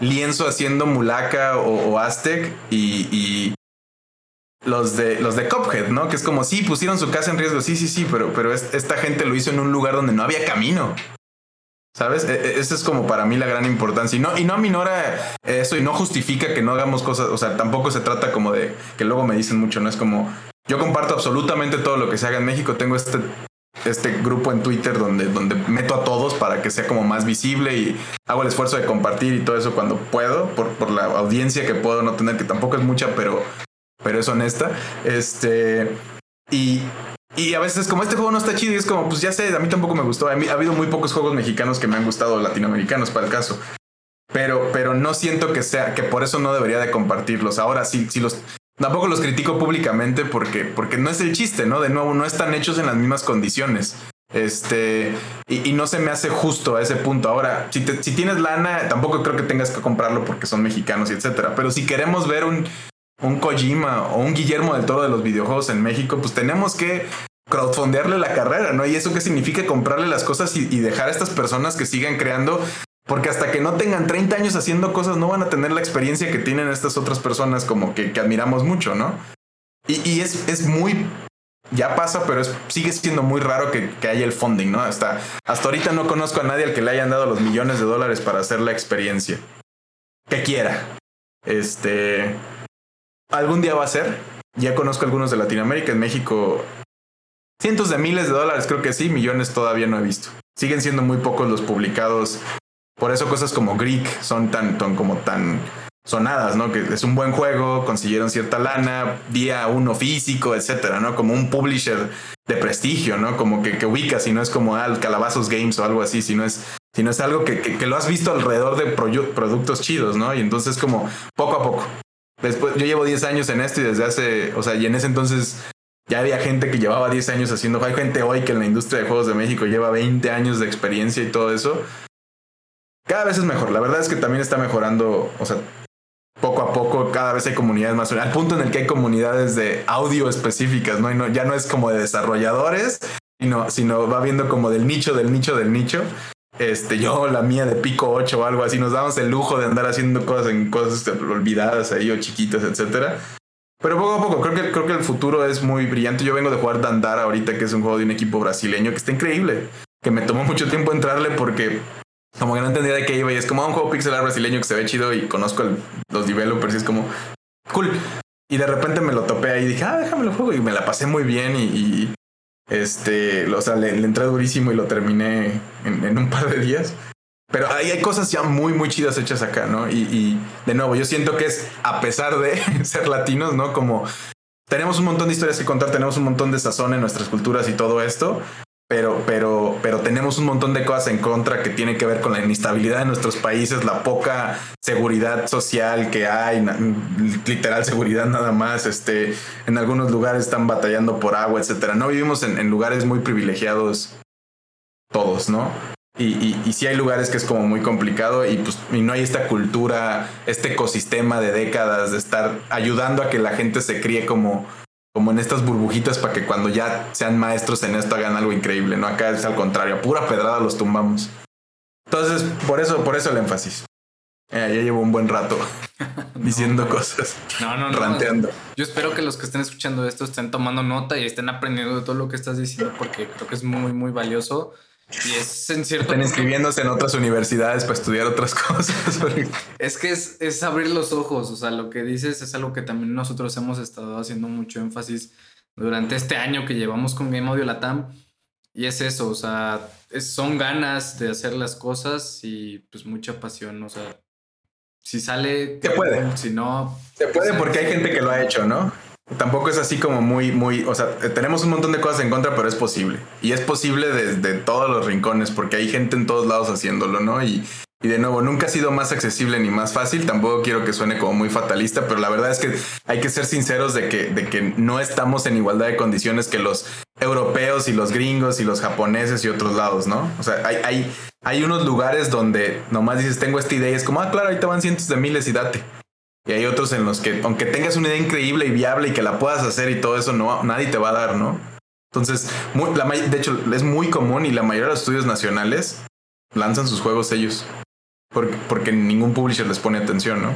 lienzo haciendo mulaca o, aztec y, los de los de Cophead, ¿no? Que es como, sí, pusieron su casa en riesgo, sí, sí, sí, pero, pero esta gente lo hizo en un lugar donde no había camino. ¿Sabes? E, e, esa es como para mí la gran importancia. Y no, y no aminora eso y no justifica que no hagamos cosas. O sea, tampoco se trata como de que luego me dicen mucho, ¿no? Es como yo comparto absolutamente todo lo que se haga en México. Tengo este, este grupo en Twitter donde, donde meto a todos para que sea como más visible y hago el esfuerzo de compartir y todo eso cuando puedo, por, por la audiencia que puedo no tener, que tampoco es mucha, pero, pero es honesta. Este. Y, y a veces como este juego no está chido y es como, pues ya sé, a mí tampoco me gustó. A mí, ha habido muy pocos juegos mexicanos que me han gustado, latinoamericanos para el caso. Pero, pero no siento que sea, que por eso no debería de compartirlos. Ahora sí, sí los, tampoco los critico públicamente porque, porque no es el chiste, ¿no? De nuevo, no están hechos en las mismas condiciones. Este, y, no se me hace justo a ese punto. Ahora, si, si tienes lana, tampoco creo que tengas que comprarlo porque son mexicanos y etcétera. Pero si queremos ver un, un Kojima o un Guillermo del Toro de los videojuegos en México, pues tenemos que crowdfundearle la carrera, ¿no? Y eso qué significa comprarle las cosas y, dejar a estas personas que sigan creando, porque hasta que no tengan 30 años haciendo cosas no van a tener la experiencia que tienen estas otras personas como que, admiramos mucho, ¿no? Y, es, es, muy... Ya pasa, pero es, sigue siendo muy raro que, que, haya el funding, ¿no? Hasta, hasta ahorita no conozco a nadie al que le hayan dado los millones de dólares para hacer la experiencia. Que quiera. Este... Algún día va a ser. Ya conozco algunos de Latinoamérica. En México Cientos de miles de dólares, creo que sí, millones todavía no he visto. Siguen siendo muy pocos los publicados. Por eso cosas como Greek son tan, como tan sonadas, ¿no? Que es un buen juego, consiguieron cierta lana, día uno físico, etcétera, ¿no? Como un publisher de prestigio, ¿no? Como que, que ubicas y no es como al Calabazos Games o algo así, sino es, sino es algo que, que, lo has visto alrededor de productos chidos, ¿no? Y entonces como poco a poco. Después, yo llevo 10 años en esto y desde hace, o sea, y en ese entonces ya había gente que llevaba 10 años haciendo, hay gente hoy que en la industria de juegos de México lleva 20 años de experiencia y todo eso. Cada vez es mejor, la verdad es que también está mejorando, o sea, poco a poco cada vez hay comunidades más, al punto en el que hay comunidades de audio específicas, ¿no? Y no, ya no es como de desarrolladores, sino, sino va viendo como del nicho, del nicho, del nicho. Este, yo, la mía de pico 8 o algo así, nos damos el lujo de andar haciendo cosas en cosas olvidadas ahí o chiquitas, etcétera. Pero poco a poco, creo que, creo que el futuro es muy brillante. Yo vengo de jugar Dandara ahorita, que es un juego de un equipo brasileño que está increíble. Que me tomó mucho tiempo entrarle porque como que no entendía de qué iba. Y es como un juego pixel art brasileño que se ve chido y conozco los developers y es como cool. Y de repente me lo topé ahí y dije, ah, déjame lo juego. Y me la pasé muy bien y, este, o sea, le, entré durísimo y lo terminé en, en un par de días. Pero ahí hay cosas ya muy, muy chidas hechas acá, ¿no? Y, de nuevo, yo siento que es, a pesar de ser latinos, ¿no? Como tenemos un montón de historias que contar, tenemos un montón de sazón en nuestras culturas y todo esto, pero, pero, pero tenemos un montón de cosas en contra que tienen que ver con la inestabilidad de nuestros países, la poca seguridad social que hay, literal seguridad nada más, este, en algunos lugares están batallando por agua, etcétera. No vivimos en lugares muy privilegiados todos, ¿no? Y, y, sí hay lugares que es como muy complicado y pues y no hay esta cultura, este ecosistema de décadas de estar ayudando a que la gente se críe como, como en estas burbujitas para que cuando ya sean maestros en esto hagan algo increíble, ¿no? Acá es al contrario, pura pedrada los tumbamos. Entonces, por eso, por eso el énfasis. Eh, ya llevo un buen rato diciendo cosas. No, no, no. Ranteando. Yo espero que los que estén escuchando esto estén tomando nota y estén aprendiendo de todo lo que estás diciendo porque creo que es muy, muy valioso. Y es en cierto. Están inscribiéndose en otras universidades para estudiar otras cosas. es que es, es, abrir los ojos. O sea, lo que dices es algo que también nosotros hemos estado haciendo mucho énfasis durante este año que llevamos con Game Audio Latam. Y es eso, o sea, son ganas de hacer las cosas y pues mucha pasión. O sea, si sale. Se puede. Si no. Se puede porque hay gente que lo ha hecho, ¿no? Tampoco es así como muy, muy, o sea, tenemos un montón de cosas en contra, pero es posible. Y es posible desde todos los rincones, porque hay gente en todos lados haciéndolo, ¿no? Y, y de nuevo, nunca ha sido más accesible ni más fácil. Tampoco quiero que suene como muy fatalista, pero la verdad es que hay que ser sinceros de que, de que no estamos en igualdad de condiciones que los europeos y los gringos y los japoneses y otros lados, ¿no? O sea, hay, hay, hay unos lugares donde nomás dices, tengo esta idea y es como, ah, claro, ahí te van cientos de miles y date. Y hay otros en los que, aunque tengas una idea increíble y viable y que la puedas hacer y todo eso, no, nadie te va a dar, ¿no? Entonces, la, de hecho, es muy común y la mayoría de los estudios nacionales lanzan sus juegos ellos. Porque, ningún publisher les pone atención, ¿no?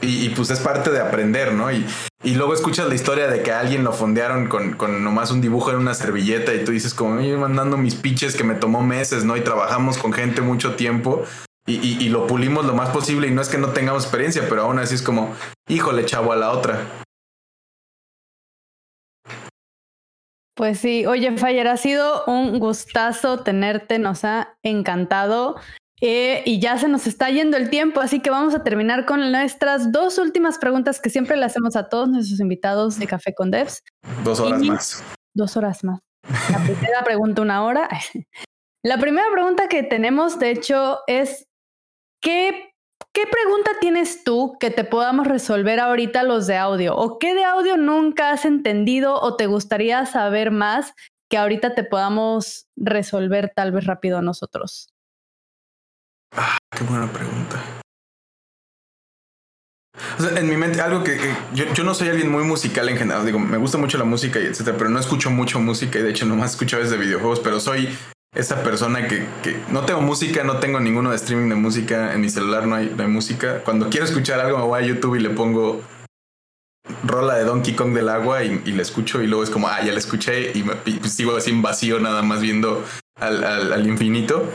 Y, pues es parte de aprender, ¿no? Y, y, luego escuchas la historia de que a alguien lo fondearon con, con nomás un dibujo en una servilleta y tú dices como, yo mandando mis pitches que me tomó meses, ¿no? Y trabajamos con gente mucho tiempo y, lo pulimos lo más posible y no es que no tengamos experiencia, pero aún así es como, híjole, chavo, a la otra. Pues sí, oye, Fayer, ha sido un gustazo tenerte, nos ha encantado. Eh, y ya se nos está yendo el tiempo, así que vamos a terminar con nuestras dos últimas preguntas que siempre le hacemos a todos nuestros invitados de Café con Devs. Dos horas más. Dos horas más. La primera pregunta, una hora. La primera pregunta que tenemos, de hecho, es ¿Qué, ¿Qué pregunta tienes tú que te podamos resolver ahorita los de audio? ¿O qué de audio nunca has entendido o te gustaría saber más que ahorita te podamos resolver tal vez rápido a nosotros? Ah, qué buena pregunta. En mi mente, algo que, yo, yo, no soy alguien muy musical en general. Digo, me gusta mucho la música y etcétera, pero no escucho mucho música y de hecho nomás escucho veces de videojuegos, pero soy esa persona que, no tengo música, no tengo ninguno de streaming de música, en mi celular no hay, música. Cuando quiero escuchar algo me voy a YouTube y le pongo rola de Donkey Kong del agua y, le escucho y luego es como, ah, ya la escuché y, me, pues sigo así en vacío nada más viendo al, infinito.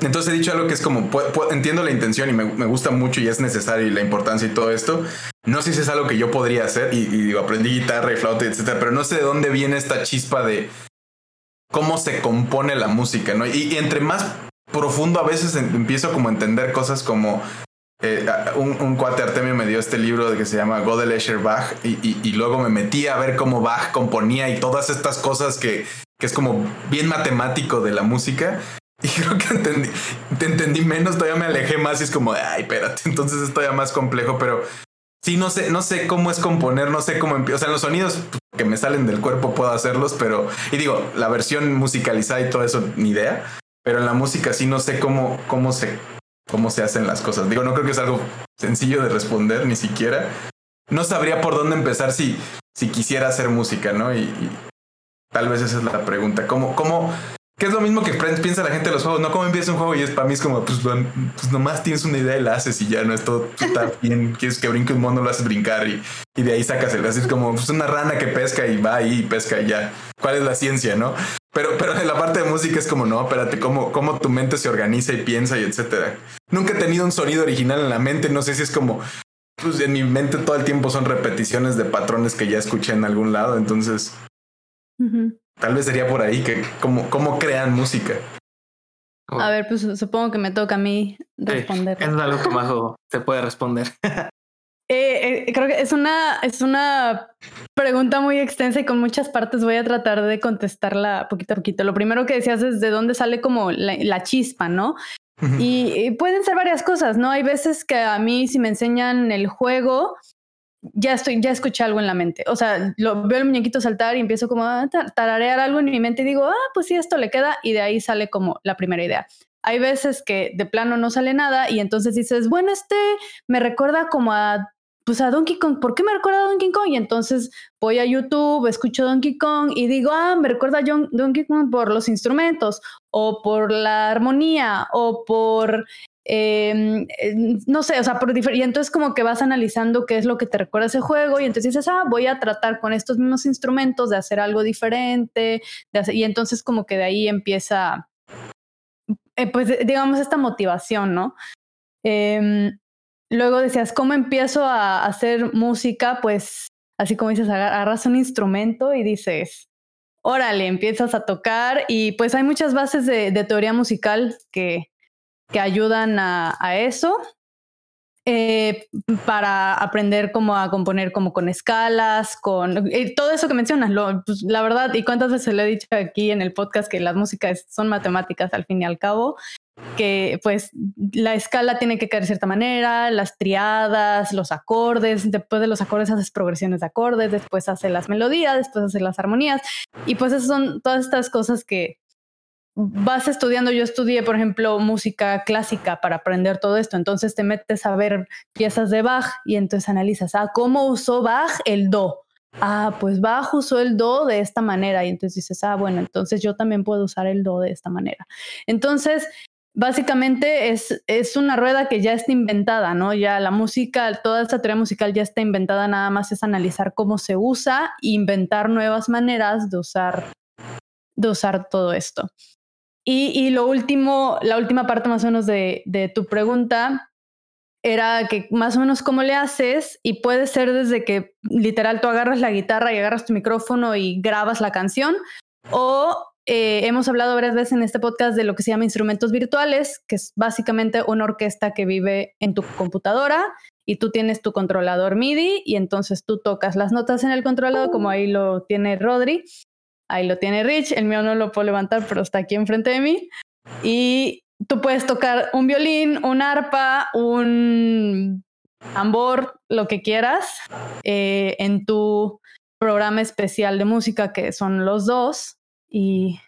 Entonces he dicho algo que es como, entiendo la intención y me, gusta mucho y es necesario y la importancia y todo esto. No sé si es algo que yo podría hacer y, digo, aprendí guitarra y flauta, etcétera, pero no sé de dónde viene esta chispa de cómo se compone la música, ¿no? Y, entre más profundo a veces empiezo como a entender cosas como eh, un, cuate Artemio me dio este libro que se llama Godel Bach y, luego me metí a ver cómo Bach componía y todas estas cosas que, que es como bien matemático de la música. Y creo que entendí, te entendí menos, todavía me alejé más y es como, ay, espérate, entonces es todavía más complejo, pero sí, no sé, no sé cómo es componer, no sé cómo empiezo. O sea, los sonidos que me salen del cuerpo puedo hacerlos, pero. Y digo, la versión musicalizada y todo eso, ni idea. Pero en la música sí no sé cómo, cómo se cómo se hacen las cosas. Digo, no creo que es algo sencillo de responder, ni siquiera. No sabría por dónde empezar si, si quisiera hacer música, ¿no? Y, y tal vez esa es la pregunta. ¿Cómo, cómo, que es lo mismo que piensa la gente de los juegos, ¿no? Como empieza un juego y es para mí es como, pues, pues nomás tienes una idea y la haces y ya no es todo, está bien, quieres que brinque un mono, lo haces brincar y, y de ahí sacas el, así es como, pues una rana que pesca y va ahí y pesca y ya. ¿Cuál es la ciencia, no? Pero, pero en la parte de música es como, no, espérate, cómo, cómo tu mente se organiza y piensa y etcétera. Nunca he tenido un sonido original en la mente, no sé si es como, pues en mi mente todo el tiempo son repeticiones de patrones que ya escuché en algún lado, entonces... Tal vez sería por ahí que cómo, cómo crean música. A ver, pues supongo que me toca a mí responder. es algo que Majo te puede responder. Eh, eh, creo que es una, es una pregunta muy extensa y con muchas partes. Voy a tratar de contestarla poquito a poquito. Lo primero que decías es de dónde sale como la, chispa, ¿no? y, pueden ser varias cosas, ¿no? Hay veces que a mí si me enseñan el juego, ya estoy, ya escuché algo en la mente. O sea, lo, veo el muñequito saltar y empiezo como a tararear algo en mi mente y digo, ah, pues sí, esto le queda y de ahí sale como la primera idea. Hay veces que de plano no sale nada y entonces dices, bueno, este me recuerda como a pues a Donkey Kong, ¿por qué me recuerda a Donkey Kong? Y entonces voy a YouTube, escucho Donkey Kong y digo, ah, me recuerda a Donkey Kong por los instrumentos o por la armonía o por, em, no sé, o sea, por y entonces como que vas analizando qué es lo que te recuerda ese juego y entonces dices, ah, voy a tratar con estos mismos instrumentos de hacer algo diferente, y entonces como que de ahí empieza, eh, pues digamos, esta motivación, ¿no? Em, luego decías, ¿cómo empiezo a hacer música? Pues así como dices, agarras un instrumento y dices, órale, empiezas a tocar y pues hay muchas bases de, teoría musical que, que ayudan a, eso. Eh, para aprender cómo a componer como con escalas, con eh, todo eso que mencionas, pues, la verdad, y cuántas veces le he dicho aquí en el podcast que las músicas son matemáticas al fin y al cabo, que pues la escala tiene que caer de cierta manera, las triadas, los acordes, después de los acordes haces progresiones de acordes, después haces las melodías, después haces las armonías y pues esas son todas estas cosas que vas estudiando, yo estudié por ejemplo música clásica para aprender todo esto, entonces te metes a ver piezas de Bach y entonces analizas, ah, ¿cómo usó Bach el do? Ah, pues Bach usó el do de esta manera y entonces dices, ah, bueno, entonces yo también puedo usar el do de esta manera. Entonces, básicamente es, es una rueda que ya está inventada, ¿no? Ya la música, toda esta teoría musical ya está inventada, nada más es analizar cómo se usa e inventar nuevas maneras de usar, de usar todo esto. Y, lo último, la última parte más o menos de, de tu pregunta era que más o menos cómo le haces y puede ser desde que literal tú agarras la guitarra y agarras tu micrófono y grabas la canción o eh, hemos hablado varias veces en este podcast de lo que se llama instrumentos virtuales, que es básicamente una orquesta que vive en tu computadora y tú tienes tu controlador MIDI y entonces tú tocas las notas en el controlador, como ahí lo tiene Rodri, ahí lo tiene Rich, el mío no lo puedo levantar, pero está aquí enfrente de mí. Y tú puedes tocar un violín, un arpa, un tambor, lo que quieras, eh, en tu programa especial de música, que son los dos. Y,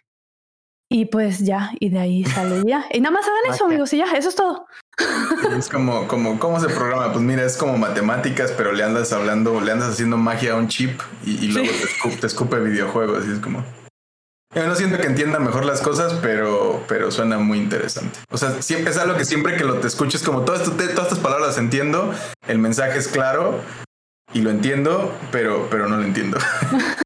y pues ya, y de ahí sale ya. Y nada más hagan eso, amigos, y ya, eso es todo. Es como, como, ¿cómo se programa? Pues mira, es como matemáticas, pero le andas hablando, le andas haciendo magia a un chip y, luego te, escupe, videojuegos. Y es como. Yo no siento que entienda mejor las cosas, pero, pero suena muy interesante. O sea, siempre es algo que siempre que lo te escuches, como todo esto, todas estas palabras entiendo, el mensaje es claro y lo entiendo, pero, pero no lo entiendo.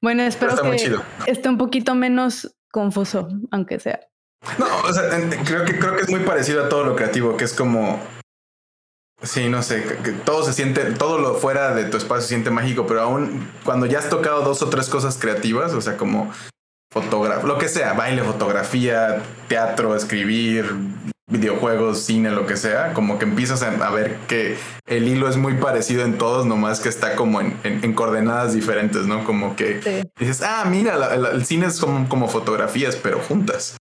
Bueno, espero que esté un poquito menos confuso, aunque sea. No, o sea, creo que creo que es muy parecido a todo lo creativo, que es como Sí, no sé, que todo se siente, todo lo fuera de tu espacio se siente mágico, pero aún cuando ya has tocado dos o tres cosas creativas, o sea, como fotografía, lo que sea, baile, fotografía, teatro, escribir, videojuegos, cine, lo que sea, como que empiezas a, ver que el hilo es muy parecido en todos, nomás que está como en, coordenadas diferentes, ¿no? Como que dices, ah, mira, el cine es como, como fotografías, pero juntas.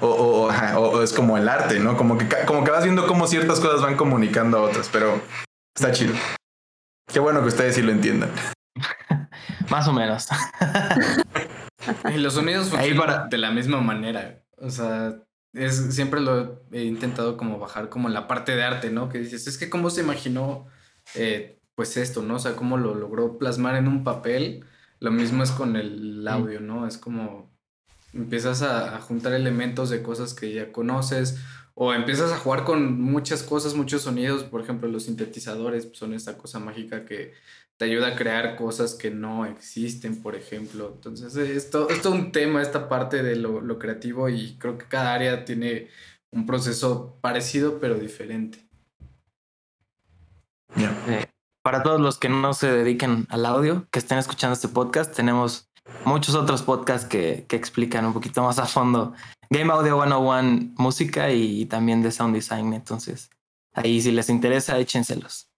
O, o, es como el arte, ¿no? Como que, como que vas viendo cómo ciertas cosas van comunicando a otras, pero está chido. Qué bueno que ustedes sí lo entiendan. Más o menos. y los sonidos funcionan de la misma manera. O sea, es, siempre lo he intentado como bajar como en la parte de arte, ¿no? Que dices, es que cómo se imaginó eh, pues esto, ¿no? O sea, cómo lo logró plasmar en un papel. Lo mismo es con el audio, ¿no? Es como empiezas a, juntar elementos de cosas que ya conoces o empiezas a jugar con muchas cosas, muchos sonidos, por ejemplo, los sintetizadores son esta cosa mágica que te ayuda a crear cosas que no existen, por ejemplo. Entonces, esto es todo un tema, esta parte de lo, creativo y creo que cada área tiene un proceso parecido pero diferente. Eh, para todos los que no se dediquen al audio, que estén escuchando este podcast, tenemos muchos otros podcasts que, que explican un poquito más a fondo Game Audio 101 música y también de sound design. Entonces, ahí si les interesa, échenselos.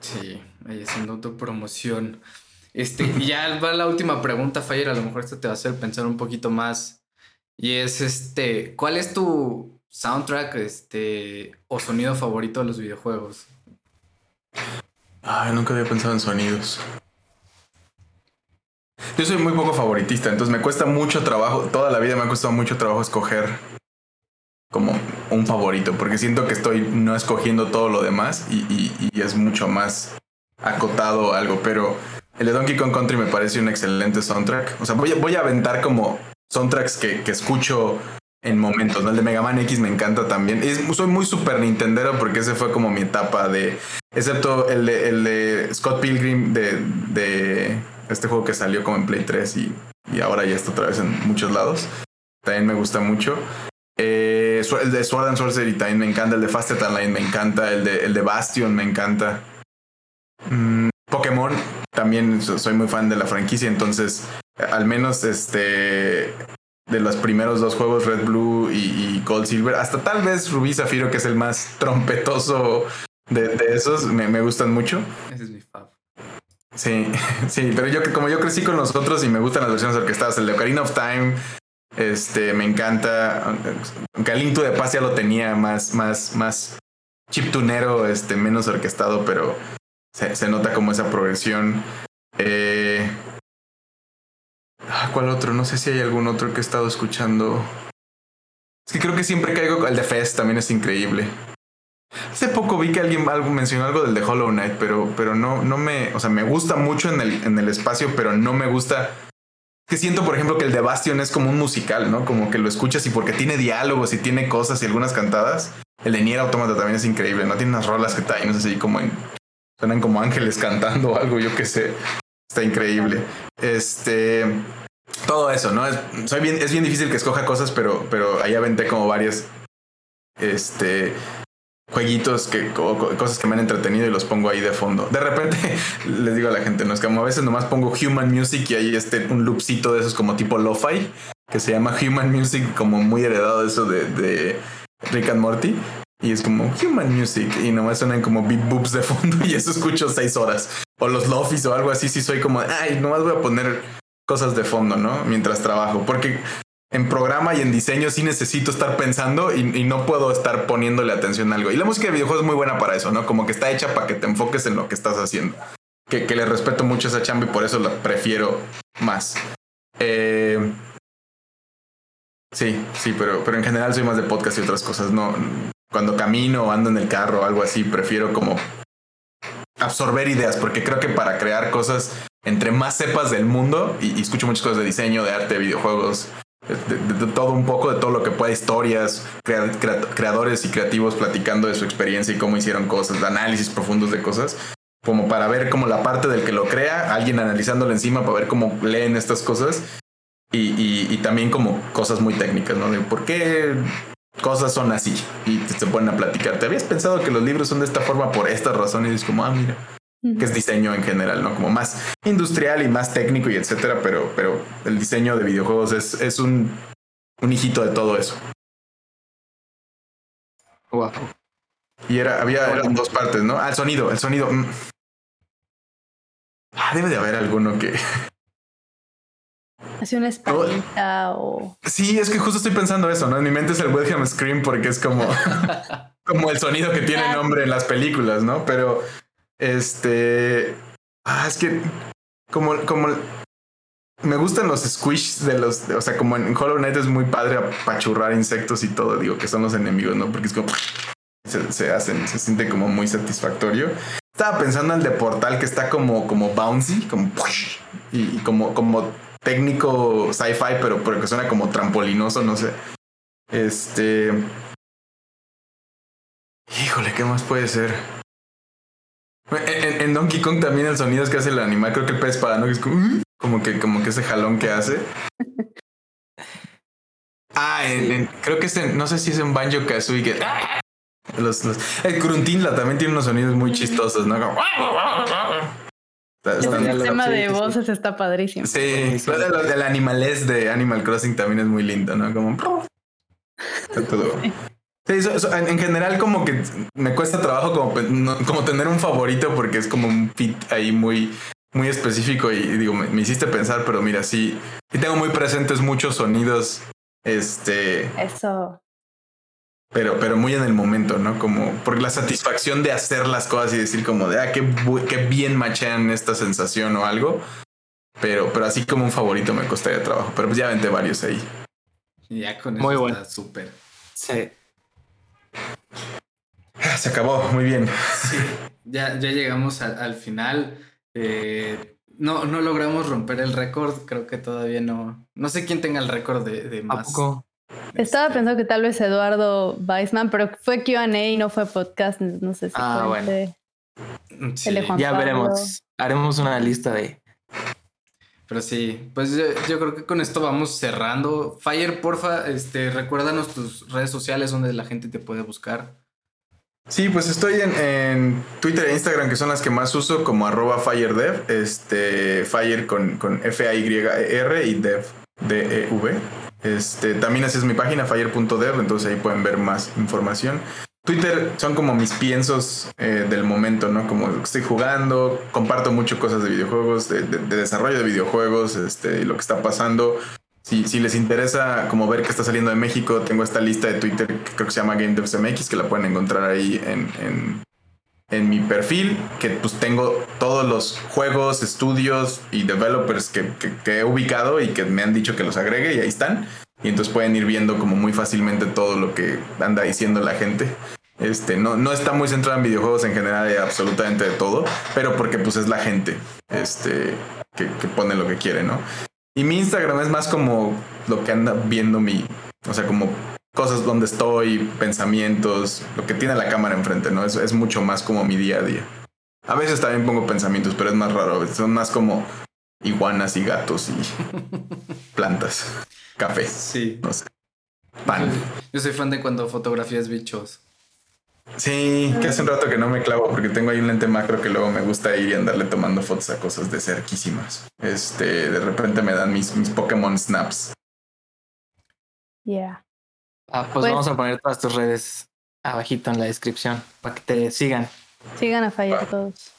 Sí, ahí haciendo tu promoción. Este, ya va la última pregunta, Fire. A lo mejor esto te va a hacer pensar un poquito más. Y es este, ¿cuál es tu soundtrack este, o sonido favorito de los videojuegos? Ay, nunca había pensado en sonidos. Yo soy muy poco favoritista, entonces me cuesta mucho trabajo, toda la vida me ha costado mucho trabajo escoger como un favorito, porque siento que estoy no escogiendo todo lo demás y, es mucho más acotado algo, pero el de Donkey Kong Country me parece un excelente soundtrack. O sea, voy voy a aventar como soundtracks que, que escucho en momentos. El de Mega Man X me encanta también. soy muy super Nintendero porque ese fue como mi etapa de. Excepto el de, el de Scott Pilgrim de, de este juego que salió como en Play 3 y, y ahora ya está otra vez en muchos lados. También me gusta mucho. Eh, el de Sword and Sorcery también me encanta. El de Fasted Line me encanta. El de, el de Bastion me encanta. Mm, Pokémon también soy muy fan de la franquicia. Entonces, al menos este de los primeros dos juegos, Red Blue y, Gold Silver, hasta tal vez Rubí Zafiro, que es el más trompetoso de, esos, me, gustan mucho. Ese es mi fav. Sí, sí, pero yo como yo crecí con los otros y me gustan las versiones orquestadas, el de Ocarina of Time, este, me encanta. Aunque de Paz ya lo tenía más, más, más chiptunero, este, menos orquestado, pero se, nota como esa progresión. Eh, Ah, ¿Cuál otro? No sé si hay algún otro que he estado escuchando. Es que creo que siempre caigo. El de Fest también es increíble. Hace poco vi que alguien mencionó algo del de Hollow Knight, pero, pero no, no me. O sea, me gusta mucho en el, en el espacio, pero no me gusta. Que siento, por ejemplo, que el de Bastion es como un musical, ¿no? Como que lo escuchas y porque tiene diálogos y tiene cosas y algunas cantadas. El de Nier Automata también es increíble, ¿no? Tiene unas rolas que traen, no sé si como en. Suenan como ángeles cantando o algo, yo qué sé. Está increíble. Este todo eso, ¿no? Es, bien, es bien difícil que escoja cosas, pero, pero ahí aventé como varios este, jueguitos, que, cosas que me han entretenido y los pongo ahí de fondo. De repente les digo a la gente, no es como a veces nomás pongo Human Music y ahí este, un loopcito de esos como tipo lo-fi, que se llama Human Music, como muy heredado eso de, de Rick and Morty. Y es como Human Music y nomás suenan como beat boops de fondo y eso escucho seis horas. O los lofis o algo así, si soy como, ay, nomás voy a poner cosas de fondo, ¿no? Mientras trabajo, porque en programa y en diseño sí necesito estar pensando y, no puedo estar poniéndole atención a algo. Y la música de videojuegos es muy buena para eso, ¿no? Como que está hecha para que te enfoques en lo que estás haciendo. Que, le respeto mucho esa chamba y por eso la prefiero más. Eh, sí, sí, pero, pero en general soy más de podcast y otras cosas. No, cuando camino o ando en el carro o algo así, prefiero como absorber ideas, porque creo que para crear cosas entre más sepas del mundo, y, escucho muchas cosas de diseño, de arte, de videojuegos, de, todo un poco, de todo lo que pueda, historias, creadores y creativos platicando de su experiencia y cómo hicieron cosas, análisis profundos de cosas, como para ver como la parte del que lo crea, alguien analizándolo encima para ver cómo leen estas cosas. Y, también como cosas muy técnicas, ¿no? De por qué cosas son así y te, ponen a platicar. ¿Te habías pensado que los libros son de esta forma por estas razones? Y es como, ah, mira, que es diseño en general, ¿no? Como más industrial y más técnico y etcétera, pero, pero el diseño de videojuegos es, es un, un hijito de todo eso. Wow. Y era, había eran dos partes, ¿no? Ah, el sonido, el sonido. Mm. Ah, debe de haber alguno que. Hace una espadita o. Sí, es que justo estoy pensando eso, ¿no? En mi mente es el Wilhelm Scream porque es como. como el sonido que tiene nombre en las películas, ¿no? Pero este. Ah, es que. Como, como. Me gustan los squish de los. O sea, como en Hollow Knight es muy padre apachurrar insectos y todo. Digo que son los enemigos, ¿no? Porque es como. Se, hacen, se siente como muy satisfactorio. Estaba pensando en el de Portal que está como, como bouncy, como. Y, como, como técnico sci-fi, pero porque suena como trampolinoso, no sé. Este. Híjole, ¿qué más puede ser? En, Donkey Kong también el sonido es que hace el animal, creo que el pez para no es como, que como que ese jalón que hace. Ah, creo que es en, no sé si es en Banjo Kazooie que los, el Gruntinla también tiene unos sonidos muy chistosos, ¿no? el tema de voces está padrísimo. Sí, el del animales de Animal Crossing también es muy lindo, ¿no? Como está todo en general como que me cuesta trabajo como, como tener un favorito porque es como un fit ahí muy, muy específico y digo, me, hiciste pensar, pero mira, sí, sí tengo muy presentes muchos sonidos. Este. Eso. pero, pero muy en el momento, ¿no? Como por la satisfacción de hacer las cosas y decir como de, ah, qué, qué bien machean esta sensación o algo. Pero, pero así como un favorito me costaría trabajo, pero pues ya vente varios ahí. Ya con eso muy bueno. está súper. Sí. Ah, se acabó, muy bien. Sí, ya, ya llegamos al final. Eh, no, no logramos romper el récord, creo que todavía no. No sé quién tenga el récord de, de más. Estaba este, pensando que tal vez Eduardo Weisman, pero fue QA y no fue podcast. No sé si ah, bueno. ya veremos. Haremos una lista de. Pero sí, pues yo, creo que con esto vamos cerrando. Fire, porfa, este, recuérdanos tus redes sociales donde la gente te puede buscar. Sí, pues estoy en, Twitter e Instagram, que son las que más uso, como arroba FireDev, este, Fire con, con F-A-Y-R y Dev, D-E-V. Este, también así es mi página, fire.dev, entonces ahí pueden ver más información. Twitter son como mis piensos eh, del momento, ¿no? Como estoy jugando, comparto mucho cosas de videojuegos, de, desarrollo de videojuegos, este, lo que está pasando. Si, les interesa como ver qué está saliendo de México, tengo esta lista de Twitter que creo que se llama Game MX, que la pueden encontrar ahí en, en mi perfil, que pues tengo todos los juegos, estudios y developers que, he ubicado y que me han dicho que los agregue y ahí están. Y entonces pueden ir viendo como muy fácilmente todo lo que anda diciendo la gente. Este, no, no está muy centrado en videojuegos en general de absolutamente de todo, pero porque pues es la gente este, que, que pone lo que quiere, ¿no? Y mi Instagram es más como lo que anda viendo mi, o sea, como cosas donde estoy, pensamientos, lo que tiene la cámara enfrente, ¿no? Es, es mucho más como mi día a día. A veces también pongo pensamientos, pero es más raro. Son más como iguanas y gatos y plantas, café. Sí. No sé. Pan. Yo soy fan de cuando fotografías bichos. Sí, que hace un rato que no me clavo porque tengo ahí un lente macro que luego me gusta ir y andarle tomando fotos a cosas de cerquísimas. Este, de repente me dan mis, mis Pokémon snaps. Yeah. Ah, pues, pues, vamos a poner todas tus redes abajito en la descripción para que te sigan. Sigan a Fire todos.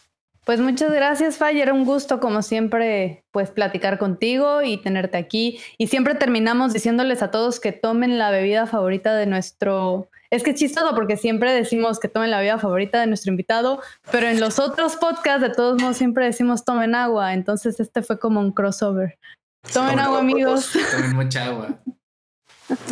Pues muchas gracias, Fire. Un gusto, como siempre, pues platicar contigo y tenerte aquí. Y siempre terminamos diciéndoles a todos que tomen la bebida favorita de nuestro. Es que es chistoso porque siempre decimos que tomen la bebida favorita de nuestro invitado, pero en los otros podcasts, de todos modos, siempre decimos tomen agua. Entonces, este fue como un crossover. Tomen agua, amigos. Tomen mucha agua.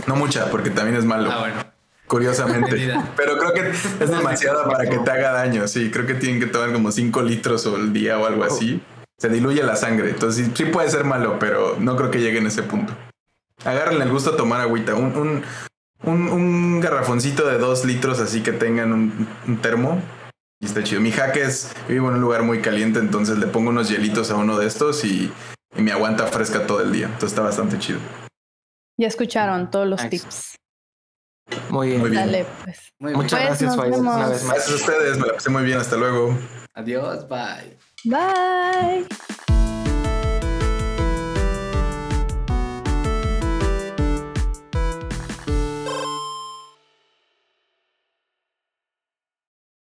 No mucha, porque también es malo. Ah, bueno. Curiosamente. Pero creo que es demasiado para que te haga daño. Sí, creo que tienen que tomar como 5 litros al día o algo así. Se diluye la sangre. Entonces sí, puede ser malo, pero no creo que llegue en ese punto. Agárrenle el gusto a tomar agüita. Un, un, garrafoncito de 2 litros así que tengan un, termo. Y está chido. Mi jaque es, vivo en un lugar muy caliente, entonces le pongo unos hielitos a uno de estos y, y me aguanta fresca todo el día. Entonces está bastante chido. Ya escucharon todos los tips. Muy bien. Muy bien. pues. Muchas pues, gracias, Una vez más. Gracias a ustedes, me la pasé muy bien. Hasta luego. Adiós, bye. Bye.